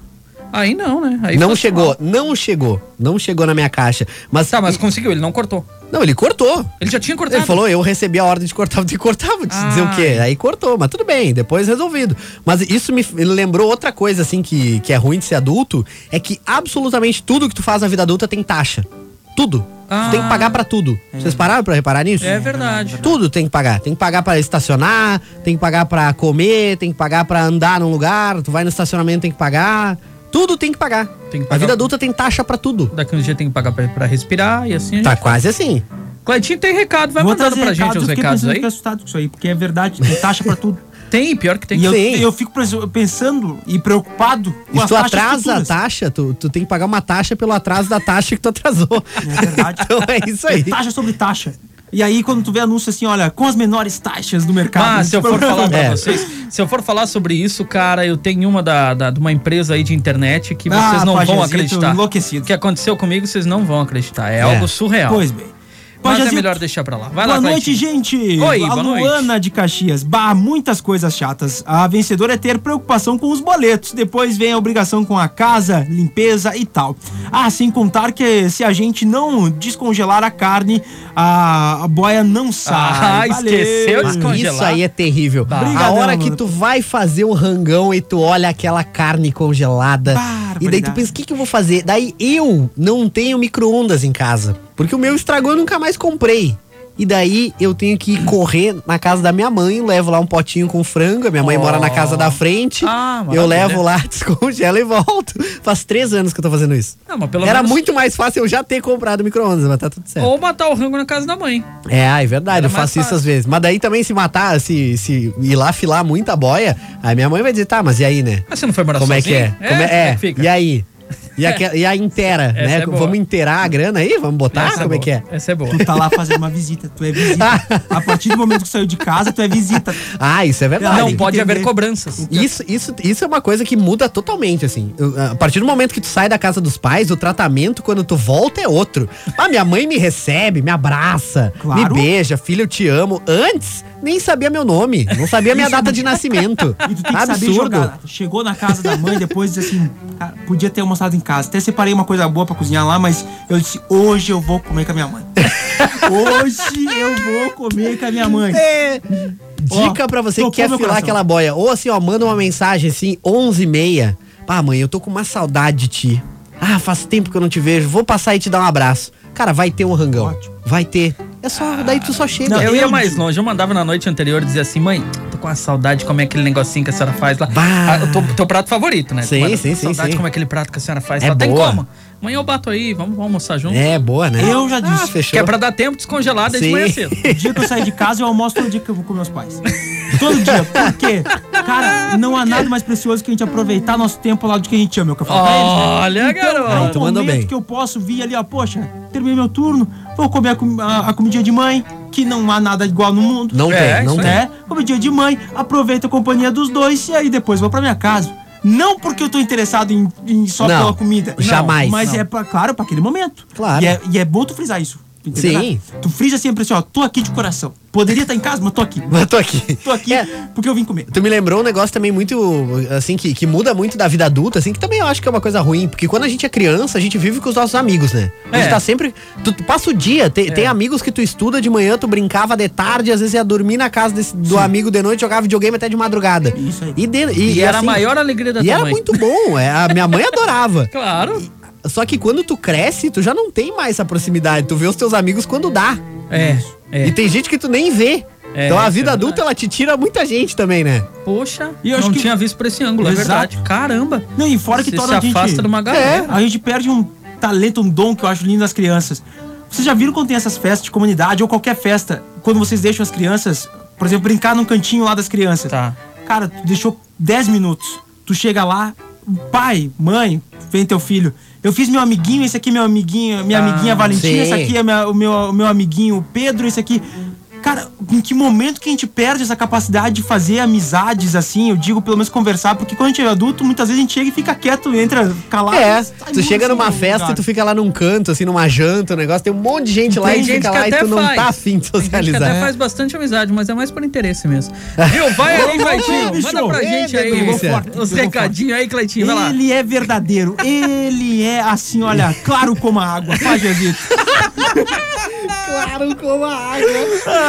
Aí não, né? Aí não chegou, mal. não chegou. Não chegou na minha caixa. Mas, Tá, mas conseguiu, ele não cortou. Não, ele cortou. Ele já tinha cortado. Ele falou, eu recebi a ordem de cortar, que cortar, vou te dizer o quê? Aí cortou, mas tudo bem, depois resolvido. Mas isso me lembrou outra coisa, assim, que, que é ruim de ser adulto, é que absolutamente tudo que tu faz na vida adulta tem taxa. Tudo. Tu tem que pagar pra tudo. Vocês pararam pra reparar nisso? É verdade. Tudo tem que pagar. Tem que pagar pra estacionar, tem que pagar pra comer, tem que pagar pra andar num lugar, tu vai no estacionamento tem que pagar. Tudo tem que pagar. Tem que A pagar. vida adulta tem taxa pra tudo. Daqui uns dias tem que pagar pra, pra respirar e assim a Tá gente quase assim. Cleitinho tem recado, vai Vou mandando pra gente recados, os eu recados aí. fiquei assustado com isso aí, porque é verdade, tem taxa pra tudo. (laughs) Tem, pior que tem. E eu, eu fico pensando e preocupado com E tu atrasa a futuras. taxa, tu, tu tem que pagar uma taxa pelo atraso da taxa que tu atrasou. É verdade. (laughs) então é isso aí. Taxa sobre taxa. E aí, quando tu vê anúncio assim, olha, com as menores taxas do mercado. Mas se eu for falar pra É. vocês, se eu for falar sobre isso, cara, eu tenho uma da, da- de uma empresa aí de internet que Ah, vocês não vão acreditar. enlouquecido. O que aconteceu comigo, vocês não vão acreditar. É, É. algo surreal. Pois bem. Mas é Pajezito, melhor deixar pra lá. Vai boa lá, noite, gente. Oi, a boa noite. Luana de Caxias. Bah, muitas coisas chatas. A vencedora é ter preocupação com os boletos. Depois vem a obrigação com a casa, limpeza e tal. Ah, sem contar que se a gente não descongelar a carne, a, a boia não sai. Ah, esqueceu de descongelar. Isso aí é terrível. A Obrigadão, hora que tu vai fazer o rangão e tu olha aquela carne congelada. E daí tu pensa, o que, que eu vou fazer? Daí eu não tenho micro-ondas em casa. Porque o meu estragou e eu nunca mais comprei. E daí eu tenho que correr na casa da minha mãe, levo lá um potinho com frango. a Minha mãe mora na casa da frente. Ah, eu levo lá, (laughs) descongelo e volto. Faz três anos que eu tô fazendo isso. Não, mas pelo Era menos- muito mais fácil eu já ter comprado micro-ondas, mas tá tudo certo. Ou matar o rango na casa da mãe. É, é verdade, Era eu faço isso às vezes. Mas daí também se matar, se, se ir lá filar muita boia, aí minha mãe vai dizer, tá, mas e aí, né? Mas você não foi morar Como é que sozinho? é? Como é, como é, que fica? e aí? E a, e a inteira, Essa né? é. Vamos inteirar a grana aí? Vamos botar? Essa Como é boa. que é? Essa é boa. Tu tá lá fazendo uma visita, tu é visita. (laughs) A partir do momento que saiu de casa, tu é visita. Ah, isso é verdade. Não pode haver cobranças. Isso, isso, isso é uma coisa que muda totalmente, assim. A partir do momento que tu sai da casa dos pais, o tratamento quando tu volta é outro. Ah, minha mãe me recebe, me abraça, Claro. me beija, filho, eu te amo. Antes, nem sabia meu nome, não sabia minha data de nascimento. E tu tem que saber Absurdo. Chegou na casa da mãe, depois assim, cara, podia ter almoçado em casa. Até separei uma coisa boa pra cozinhar lá, mas eu disse, hoje eu vou comer com a minha mãe. (laughs) hoje eu vou comer com a minha mãe. É. Dica Ó, pra você que quer filar coração. aquela boia. Ou assim, ó, manda uma mensagem assim, 11 e meia. Pá, mãe, eu tô com uma saudade de ti. Ah, faz tempo que eu não te vejo. Vou passar e te dar um abraço. Cara, vai ter um rangão. Ótimo. Vai ter. É só, daí tu só chega. Não, eu ia mais longe, eu mandava na noite anterior e dizia assim, mãe, com uma saudade de comer aquele negocinho que a senhora faz lá. Bah. Ah, o teu, teu prato favorito, né? Sim, sim, sim, Saudade sim. de comer aquele prato que a senhora faz É lá. Tem boa. como? Amanhã eu bato aí, vamos, vamos almoçar junto. É, boa, né? Eu já disse. Ah, fechou. Que é pra dar tempo descongelar desde Sim. manhã cedo. O dia que eu sair de casa, eu almoço todo dia que eu vou com meus pais. Todo dia. Por quê? Cara, não há nada mais precioso que a gente aproveitar nosso tempo lá do que a gente ama. É o que eu falo pra eles, né? Olha, garoto. É um momento bem. que eu posso vir ali, ó, poxa, terminei meu turno, vou comer a, com- a, a comidinha de mãe, que não há nada igual no mundo. Não É, tem, não tem. né? Comidinha de mãe, aproveito a companhia dos dois e aí depois vou pra minha casa. Não porque eu tô interessado em, em só Não, pela comida. jamais. Mas Não. é, pra, claro, pra aquele momento. Claro. E é, e é bom tu frisar isso. Entendeu? Sim. Tu frisa sempre assim, ó, tô aqui de coração. Poderia estar em casa, mas tô aqui. (laughs) Mas tô aqui. Tô aqui É, porque eu vim comer. Tu me lembrou um negócio também muito, assim, que, que muda muito da vida adulta, assim, que também eu acho que é uma coisa ruim, porque quando a gente é criança, a gente vive com os nossos amigos, né? A gente É. tá sempre. Tu, tu passa o dia, tem, tem amigos que tu estuda de manhã, tu brincava de tarde, às vezes ia dormir na casa desse- do amigo de noite, jogava videogame até de madrugada. Isso aí. E, de- E, era a maior alegria da E tua era mãe. muito bom, é, a minha mãe adorava. (laughs) Claro. Só que quando tu cresce, tu já não tem mais essa proximidade, tu vê os teus amigos quando dá. É, é. E tem gente que tu nem vê. É, então a vida é adulta, ela te tira muita gente também, né? Poxa, E eu acho não que- tinha visto por esse ângulo, é Exato. verdade. Caramba. Não, e fora que Você torna se a gente... afasta de uma galera. É, a gente perde um talento, um dom que eu acho lindo nas crianças. Vocês já viram quando tem essas festas de comunidade ou qualquer festa, quando vocês deixam as crianças, por exemplo, brincar num cantinho lá das crianças? Tá. Cara, tu deixou 10 minutos. Tu chega lá, pai, mãe, vem teu filho. Eu fiz meu amiguinho, esse aqui é meu amiguinho, minha amiguinha Valentina, sim. esse aqui é minha- o, meu, o meu amiguinho Pedro, esse aqui. Cara, em que momento que a gente perde essa capacidade de fazer amizades assim? Eu digo, pelo menos conversar, porque quando a gente é adulto, muitas vezes a gente chega e fica quieto, entra calado. É, sai tu chega muito numa assim, festa lugar. e tu fica lá num canto, assim, numa janta, um negócio, tem um monte de gente lá Tem e gente fica lá e tu não faz. tá afim de Tem gente que até socializar. faz bastante amizade, mas é mais por interesse mesmo. (laughs) Viu? Vai aí, Cleitinho. bicho. Manda pra gente aí os- os recadinhos aí, Cleitinho. Vai lá. Ele é verdadeiro, (laughs) ele é assim, olha, claro como a água. Faz, Jezito. (laughs) Claro como a água.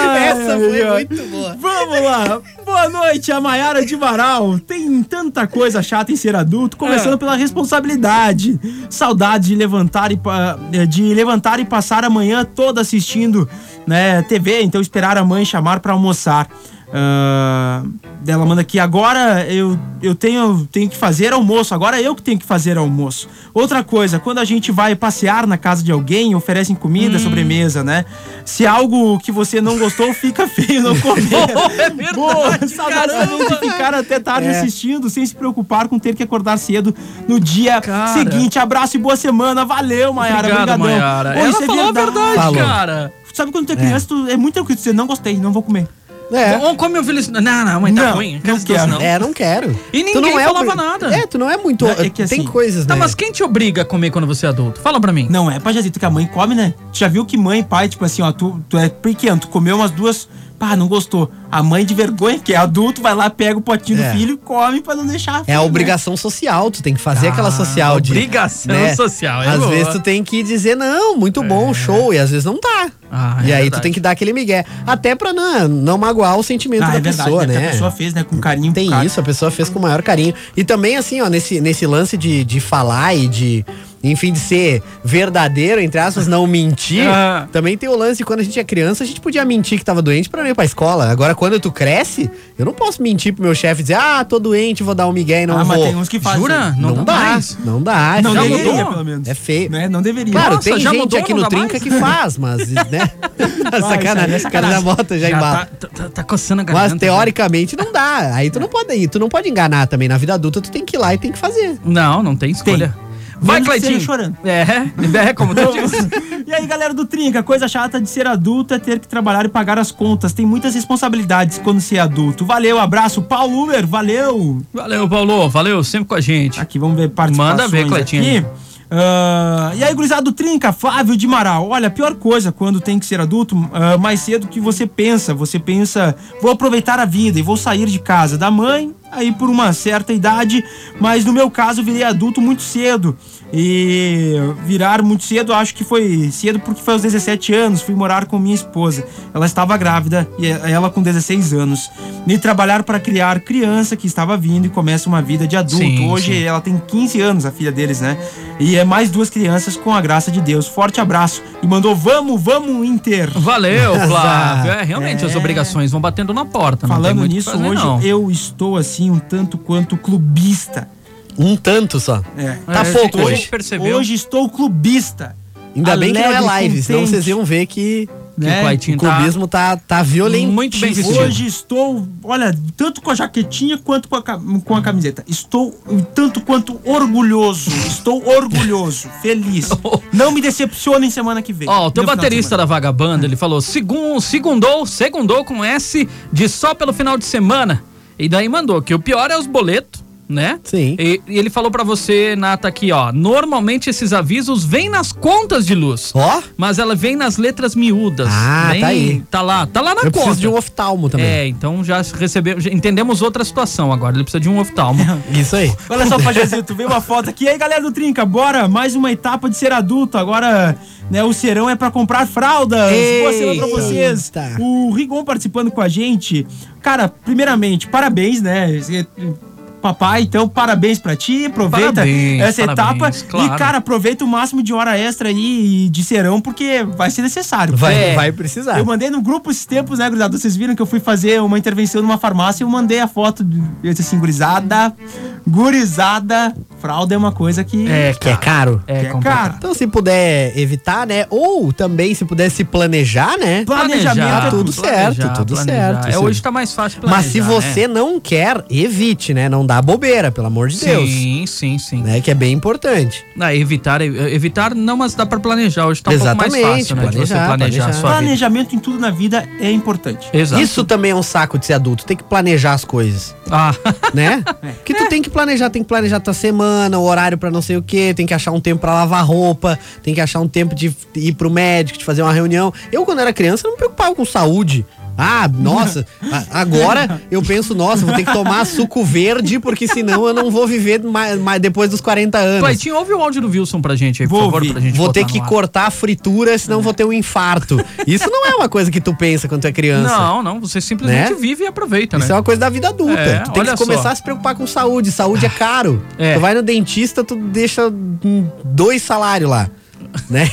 Essa foi muito boa. Vamos lá. Boa noite, a Maiara de Varal. Tem tanta coisa chata em ser adulto, começando É. pela responsabilidade. Saudade de levantar e pa- de levantar e passar a manhã toda assistindo, né, TV, então esperar a mãe chamar pra almoçar. Ah, ela manda aqui, agora eu, eu tenho, tenho que fazer almoço, agora eu que tenho que fazer almoço. Outra coisa, quando a gente vai passear na casa de alguém, oferecem comida, sobremesa, né? Se algo que você não gostou, fica (laughs) feio não comer. (laughs) É verdade, Boa, caramba. de ficar até tarde É. assistindo, sem se preocupar com ter que acordar cedo no dia Cara. seguinte. Abraço e boa semana. Valeu, Mayara. Obrigado. Mayara. Ela é falou a verdade, Falou. cara. Sabe quando tu é criança, tu, é muito tranquilo dizer, não gostei, não vou comer. É. Ou come o filho... Não, não, mãe, tá Não, ruim. não quero. não. É, não quero. E Tu ninguém não é falava obri- nada. É, tu não é muito. É que tem assim- coisas, Tá, né? mas quem te obriga a comer quando você é adulto? Fala pra mim. Não é pra Jazito que a mãe come, né? Tu já viu que mãe e pai, tipo assim, ó, tu, tu é pequeno, tu comeu umas duas, pá, não gostou. A mãe de vergonha, que é adulto, vai lá, pega o potinho É. do filho e come pra não deixar. É a obrigação social, tu tem que fazer aquela social de. Ah, né? obrigação social, é Às boa. vezes tu tem que dizer, não, muito bom, show, e às vezes não tá. Ah, e é aí verdade. tu tem que dar aquele migué. Até pra não, não magoar o sentimento Ah, da é verdade, pessoa, né? Que né? A pessoa fez, né, com carinho. Tem isso, a pessoa fez com o maior carinho. E também, assim, ó, nesse, nesse lance de, de falar e de, enfim, de ser verdadeiro, entre aspas, não mentir, (laughs) Ah. também tem o lance de quando a gente é criança, a gente podia mentir que tava doente pra não ir pra escola. Agora, quando tu cresce, eu não posso mentir pro meu chefe e dizer, ah, tô doente, vou dar um migué e não Ah, mas vou. tem uns que fazem. Jura? Não, Não dá, dá mais? não dá. Não já deveria, mudou. pelo menos. É feio. Né? Não deveria. Claro, Nossa, tem já gente mudou, aqui não no Trinca mais? que faz, mas, (laughs) né? sacanagem, é sacanagem. cara da bota já, Já embala. tá, tá, tá coçando a garganta. Mas teoricamente não dá. Aí tu não pode ir, tu não pode enganar também. Na vida adulta tu tem que ir lá e tem que fazer. Não, não tem escolha. Vai, Cleitinho. chorando. É, é como tu disse. E aí, galera do Trinca, coisa chata de ser adulto é ter que trabalhar e pagar as contas. Tem muitas responsabilidades quando se é adulto. Valeu, abraço. Paulo Uber, valeu. Valeu, Paulo. Valeu, sempre com a gente. Aqui, vamos ver participações Manda ver, Cleitinho. aqui. Ah, e aí, gurizada do Trinca, Flávio de Maral. Olha, pior coisa quando tem que ser adulto, ah, mais cedo que você pensa. Você pensa, vou aproveitar a vida e vou sair de casa da mãe, aí por uma certa idade, mas no meu caso virei adulto muito cedo. E virar muito cedo, acho que foi cedo porque foi aos 17 anos, fui morar com minha esposa. Ela estava grávida e ela com 16 anos. E trabalhar para criar criança que estava vindo e começa uma vida de adulto. Sim, Hoje sim. ela tem 15 anos, a filha deles, né? E é mais duas crianças com a graça de Deus. Forte abraço. E mandou, vamos, vamos, Inter. Valeu, (laughs) Flávio. É, realmente, É. as obrigações vão batendo na porta. Falando nisso, fazer, hoje não. eu estou assim um tanto quanto clubista. Um tanto só. É. Tá É, pouco hoje. percebeu. Hoje estou clubista. Ainda bem que não é live, senão vocês iam ver que, Que né? o Cleitinho o clubismo tá, tá violento. Muito bem vestido. Hoje estou, olha, tanto com a jaquetinha quanto com a, com a camiseta. Estou um tanto quanto orgulhoso. (laughs) Estou orgulhoso, feliz. (laughs) Não me decepcionem semana que vem. Ó, o teu baterista da Vagabanda, ele falou, segun, segundou, segundou com S de só pelo final de semana. E daí mandou que o pior é os boletos, né? Sim. E, e ele falou pra você, Nata, aqui, ó, normalmente esses avisos vêm nas contas de luz. Ó, Mas ela vem nas letras miúdas. Ah, Nem- tá aí. Tá lá, tá lá na eu conta. preciso de um oftalmo também. É, então já recebemos, já entendemos outra situação agora. Ele precisa de um oftalmo. (laughs) Isso aí. Olha só, Pajazito, veio uma foto aqui. E aí, galera do Trinca, bora, mais uma etapa de ser adulto. Agora, né, o serão é pra comprar fraldas. Boa semana pra vocês. Eita. O Rigon participando com a gente. Cara, primeiramente, parabéns, né? Papai, então parabéns pra ti, aproveita Parabéns, essa parabéns, etapa claro. e, cara, aproveita o máximo de hora extra aí de serão, porque vai ser necessário. Vai, É. vai precisar. Eu mandei no grupo esses tempos, né, gurizada? Vocês viram que eu fui fazer uma intervenção numa farmácia e eu mandei a foto, de- eu disse assim, gurizada, Gurizada, fralda é uma coisa que. É, Que é caro. É que é complicado. caro. Então, se puder evitar, né? Ou também, se puder se planejar, né? Planejamento Tá é tudo certo, tudo certo. É, hoje tá mais fácil Mas se planejar, você né? não quer, evite, né? Não dá bobeira, pelo amor de Deus. Sim, sim, sim. Né? Que é bem importante. Ah, evitar, evitar não, mas dá pra planejar. Hoje tá um Exatamente, pouco mais fácil, né? de você planejar, planejar, planejar. a sua vida. Planejamento em tudo na vida é importante. Exato. Isso também é um saco de ser adulto. Tem que planejar as coisas, Ah, né? (laughs) Porque tu tem que planejar, tem que planejar tua semana, o horário pra não sei o quê, tem que achar um tempo pra lavar roupa, tem que achar um tempo de ir pro médico, de fazer uma reunião. Eu, quando era criança, não me preocupava com saúde. Ah, nossa, agora eu penso, nossa, vou ter que tomar suco verde, porque senão eu não vou viver mais, mais depois dos 40 anos. Claitinho, ouve o áudio do Wilson pra gente aí, por Vou favor, ouvir. pra gente Vou ter que cortar a fritura, senão vou ter um infarto. Isso não é uma coisa que tu pensa quando tu é criança. Não, não, você simplesmente Né? vive e aproveita, Isso é né? uma coisa da vida adulta. É, tu tem que começar só. a se preocupar com saúde. Saúde é caro. É. Tu vai no dentista, tu deixa dois salários lá. Né?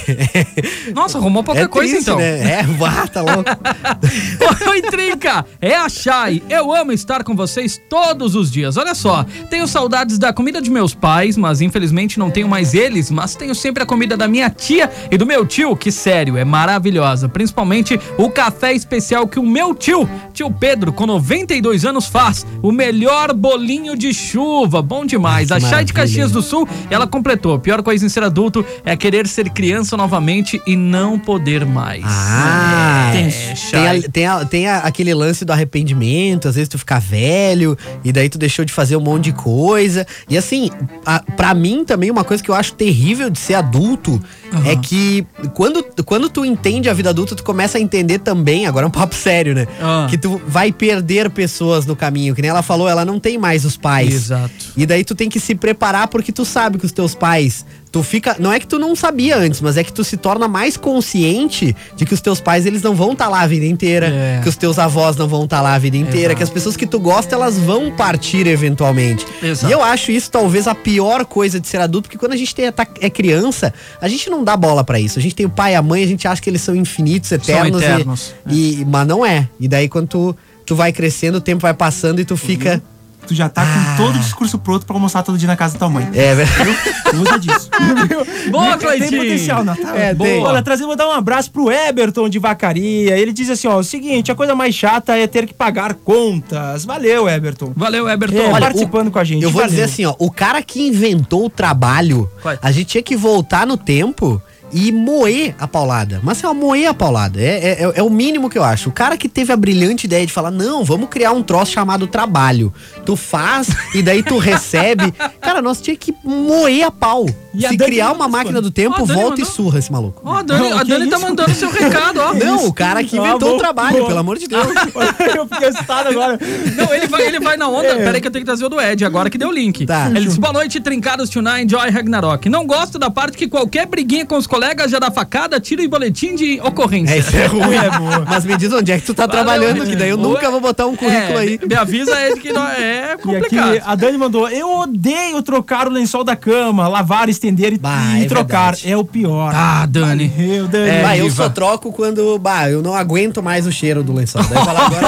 (laughs) Nossa, arrumou pouca é coisa triste, então. né? É, vá, tá louco. (laughs) Oi, Trinca! É a Chay. Eu amo estar com vocês todos os dias. Olha só, tenho saudades da comida de meus pais, mas infelizmente não tenho mais eles. Mas tenho sempre a comida da minha tia e do meu tio, que sério, é maravilhosa. Principalmente o café especial que o meu tio, tio Pedro, com 92 anos, faz. O melhor bolinho de chuva. Bom demais. Ah, a Chay de Caxias do Sul, ela completou. A pior coisa em ser adulto é querer ser criança novamente e não poder mais. Ah, é, tem, a- tem, a- tem a- aquele lance do arrependimento, às vezes tu fica velho e daí tu deixou de fazer um monte de coisa. E assim, a, pra mim também uma coisa que eu acho terrível de ser adulto é que quando, quando tu entende a vida adulta, tu começa a entender também, agora é um papo (laughs) sério, né? Ah. Que tu vai perder pessoas no caminho, que nem ela falou, ela não tem mais os pais. Exato. E daí tu tem que se preparar porque tu sabe que os teus pais, tu fica, não é que tu não sabia antes, mas é que tu se torna mais consciente de que os teus pais eles não vão estar lá a vida inteira, É. que os teus avós não vão estar lá a vida inteira, Exato. que as pessoas que tu gosta elas vão partir eventualmente. Exato. E eu acho isso talvez a pior coisa de ser adulto, porque quando a gente tem, tá- é criança, a gente não dá bola pra isso. A gente tem o pai e a mãe, a gente acha que eles são infinitos, eternos, e- eternos, E, mas não é. E daí quando tu, tu vai crescendo, o tempo vai passando e tu fica Tu já tá com todo o discurso pronto pra almoçar todo dia na casa da tua mãe. é, verdade. Usa disso. (laughs) Boa, Tem Cleitinho! potencial, Natal. É, Boa. tem. Olha, trazer, vou dar um abraço pro Eberton de Vacaria. Ele diz assim, ó, o seguinte, a coisa mais chata é ter que pagar contas. Valeu, Eberton. Valeu, Everton. É, Olha, participando com a gente. Eu vou Valeu. dizer assim, ó, o cara que inventou o trabalho, Vai. a gente tinha que voltar no tempo e moer a paulada. Mas assim, ó, moer a paulada. É, é, é- é o mínimo que eu acho. O cara que teve a brilhante ideia de falar, não, vamos criar um troço chamado trabalho. Tu faz e daí tu recebe. (laughs) Cara, nós tinha que moer a pau. E a Se Dani criar uma máquina do tempo, a Dani volta e mandou. surra esse maluco. Ó, a Dani, Não, a Dani tá mandando seu recado, ó. (laughs) Não, o cara que Ah, inventou bom, o trabalho, bom. pelo amor de Deus. (laughs) eu fiquei assustado agora. Não, ele vai, ele vai na onda. É. Peraí que eu tenho que trazer o do Ed agora que deu o link. Tá. Ele disse, boa noite, trincados tonight, Joy Ragnarok. Não gosto da parte que qualquer briguinha com os colegas já dá facada, tira em boletim de ocorrência. É, isso é ruim. (laughs) Mas me diz onde é que tu tá Valeu, trabalhando, que daí eu Boa. nunca vou botar um currículo É, aí. Me avisa, Ed, que não é (laughs) E aqui complicado. a Dani mandou: Eu odeio trocar o lençol da cama, lavar, estender e, Bah, e é trocar. verdade. É o pior. Ah, Dani. Eu, Dani. É, bah, eu só troco quando, bah, eu não aguento mais o cheiro do lençol. Daí falo, agora.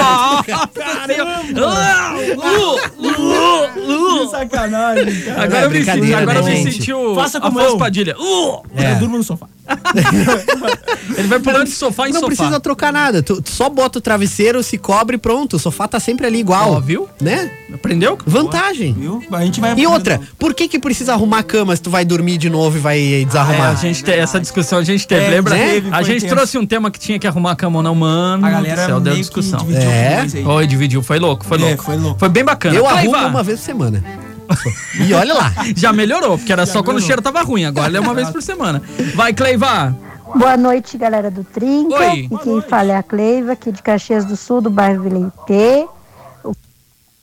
(laughs) Que sacanagem, cara. Agora eu me agora eu né, me gente? senti o Faça como Afonso eu. Padilha. Uh, É. Eu durmo no sofá. (laughs) ele vai pulando de sofá em não sofá. precisa trocar nada. Tu, tu só bota o travesseiro, se cobre pronto. O sofá tá sempre ali igual. Ó, viu? Né? Aprendeu? Vantagem. Viu? A gente vai E outra, por que que precisa arrumar a cama se tu vai dormir de novo e vai É, desarrumar? a gente te- essa discussão a gente teve, É, lembra? teve, a gente tenso. trouxe um tema que tinha que arrumar a cama ou não, mano. A galera céu, deu discussão. É? Oi, dividiu, foi louco, foi É, louco. foi louco. Foi bem bacana. eu Cleiva, arrumo uma vez por semana. (laughs) E olha lá. Já melhorou, porque era só quando o melhorou. cheiro tava ruim, agora é uma vez por semana. Vai, Cleiva. Boa noite, galera do Trinca. Oi. E quem fala é a Cleiva, aqui de Caxias do Sul, do bairro Vila IP.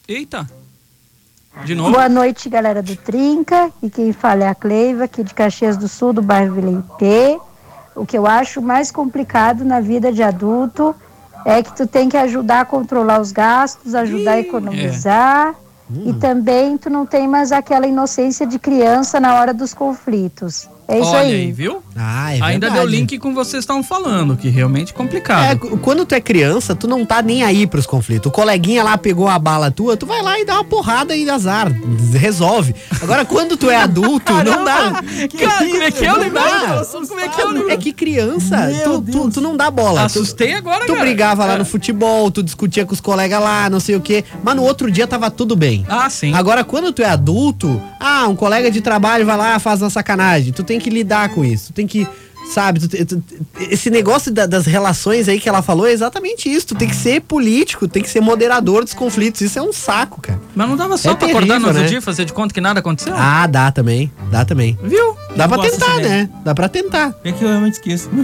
Eita. De novo. Boa noite, galera do Trinca. E quem fala é a Cleiva, aqui de Caxias do Sul, do bairro Vila IP. O que eu acho mais complicado na vida de adulto é que tu tem que ajudar a controlar os gastos, ajudar a economizar. E também tu não tem mais aquela inocência de criança na hora dos conflitos. É isso Olha aí. aí, viu? Ah, é Ainda verdade. deu link com vocês estavam falando, que realmente é complicado. É, quando tu é criança, tu não tá nem aí pros conflitos. O coleguinha lá pegou a bala tua, tu vai lá e dá uma porrada e azar. Resolve. Agora, quando tu é adulto, não dá. Cara, como é que é o Não negócio? Como é que é o negócio? É que criança, tu, tu, tu não dá bola. Tu- Assustei agora, Tu cara. brigava lá É. no futebol, tu discutia com os colegas lá, não sei o quê. Mas no outro dia tava tudo bem. Ah, sim. Agora, quando tu é adulto, ah, um colega de trabalho vai lá, faz uma sacanagem. Tu tem que lidar com isso. Tem que. Sabe, tu tu- esse negócio da- das relações aí que ela falou é exatamente isso. Tu tem que ser político, tem que ser moderador dos conflitos. Isso é um saco, cara. Mas não dava só É pra acordar no terrível, outro né? dia e fazer de conta que nada aconteceu? Ah, dá também. Dá também. Viu? Dá Eu pra tentar, né? Dá pra tentar. É que eu realmente esqueço. (laughs)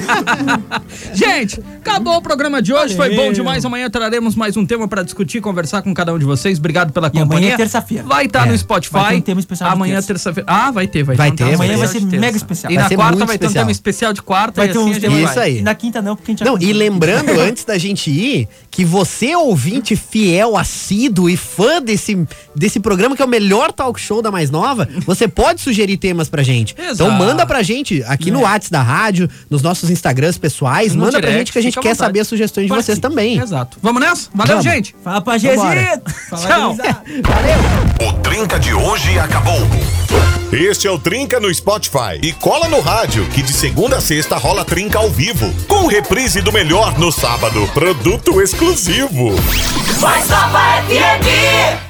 (laughs) Gente, acabou o programa de hoje. Foi Valeu. bom demais. Amanhã traremos mais um tema pra discutir, conversar com cada um de vocês. Obrigado pela E amanhã companhia. é terça-feira. Vai estar É. no Spotify. Vai ter um tema especial Amanhã, terça. terça-feira. Ah, vai ter, vai, Vai ter. Amanhã vai ser mega especial. E Vai na ser quarta muito vai ter um especial. tema especial de quarta Vai e ter assim uns a gente temas Isso vai. aí. E na quinta não, porque a gente já Não, e lembrando, (laughs) antes da gente ir, que você, ouvinte fiel, assíduo e fã desse, desse programa, que é o melhor talk show da Mais Nova, você pode sugerir temas pra gente. Exato. Então manda pra gente aqui no WhatsApp da rádio, nos nossos Instagrams pessoais, No manda pra direct, gente que a gente quer vontade. saber as sugestões de vocês também. Exato. Vamos nessa? Valeu, Vamos. gente. Fala pra. Gesito. Fala Tchau. gurizada. (laughs) O Trinca de hoje acabou. Este é o Trinca no Spotify. E cola no rádio, que de segunda a sexta rola Trinca ao vivo. Com reprise do melhor no sábado. Produto exclusivo. Mais Nova FM.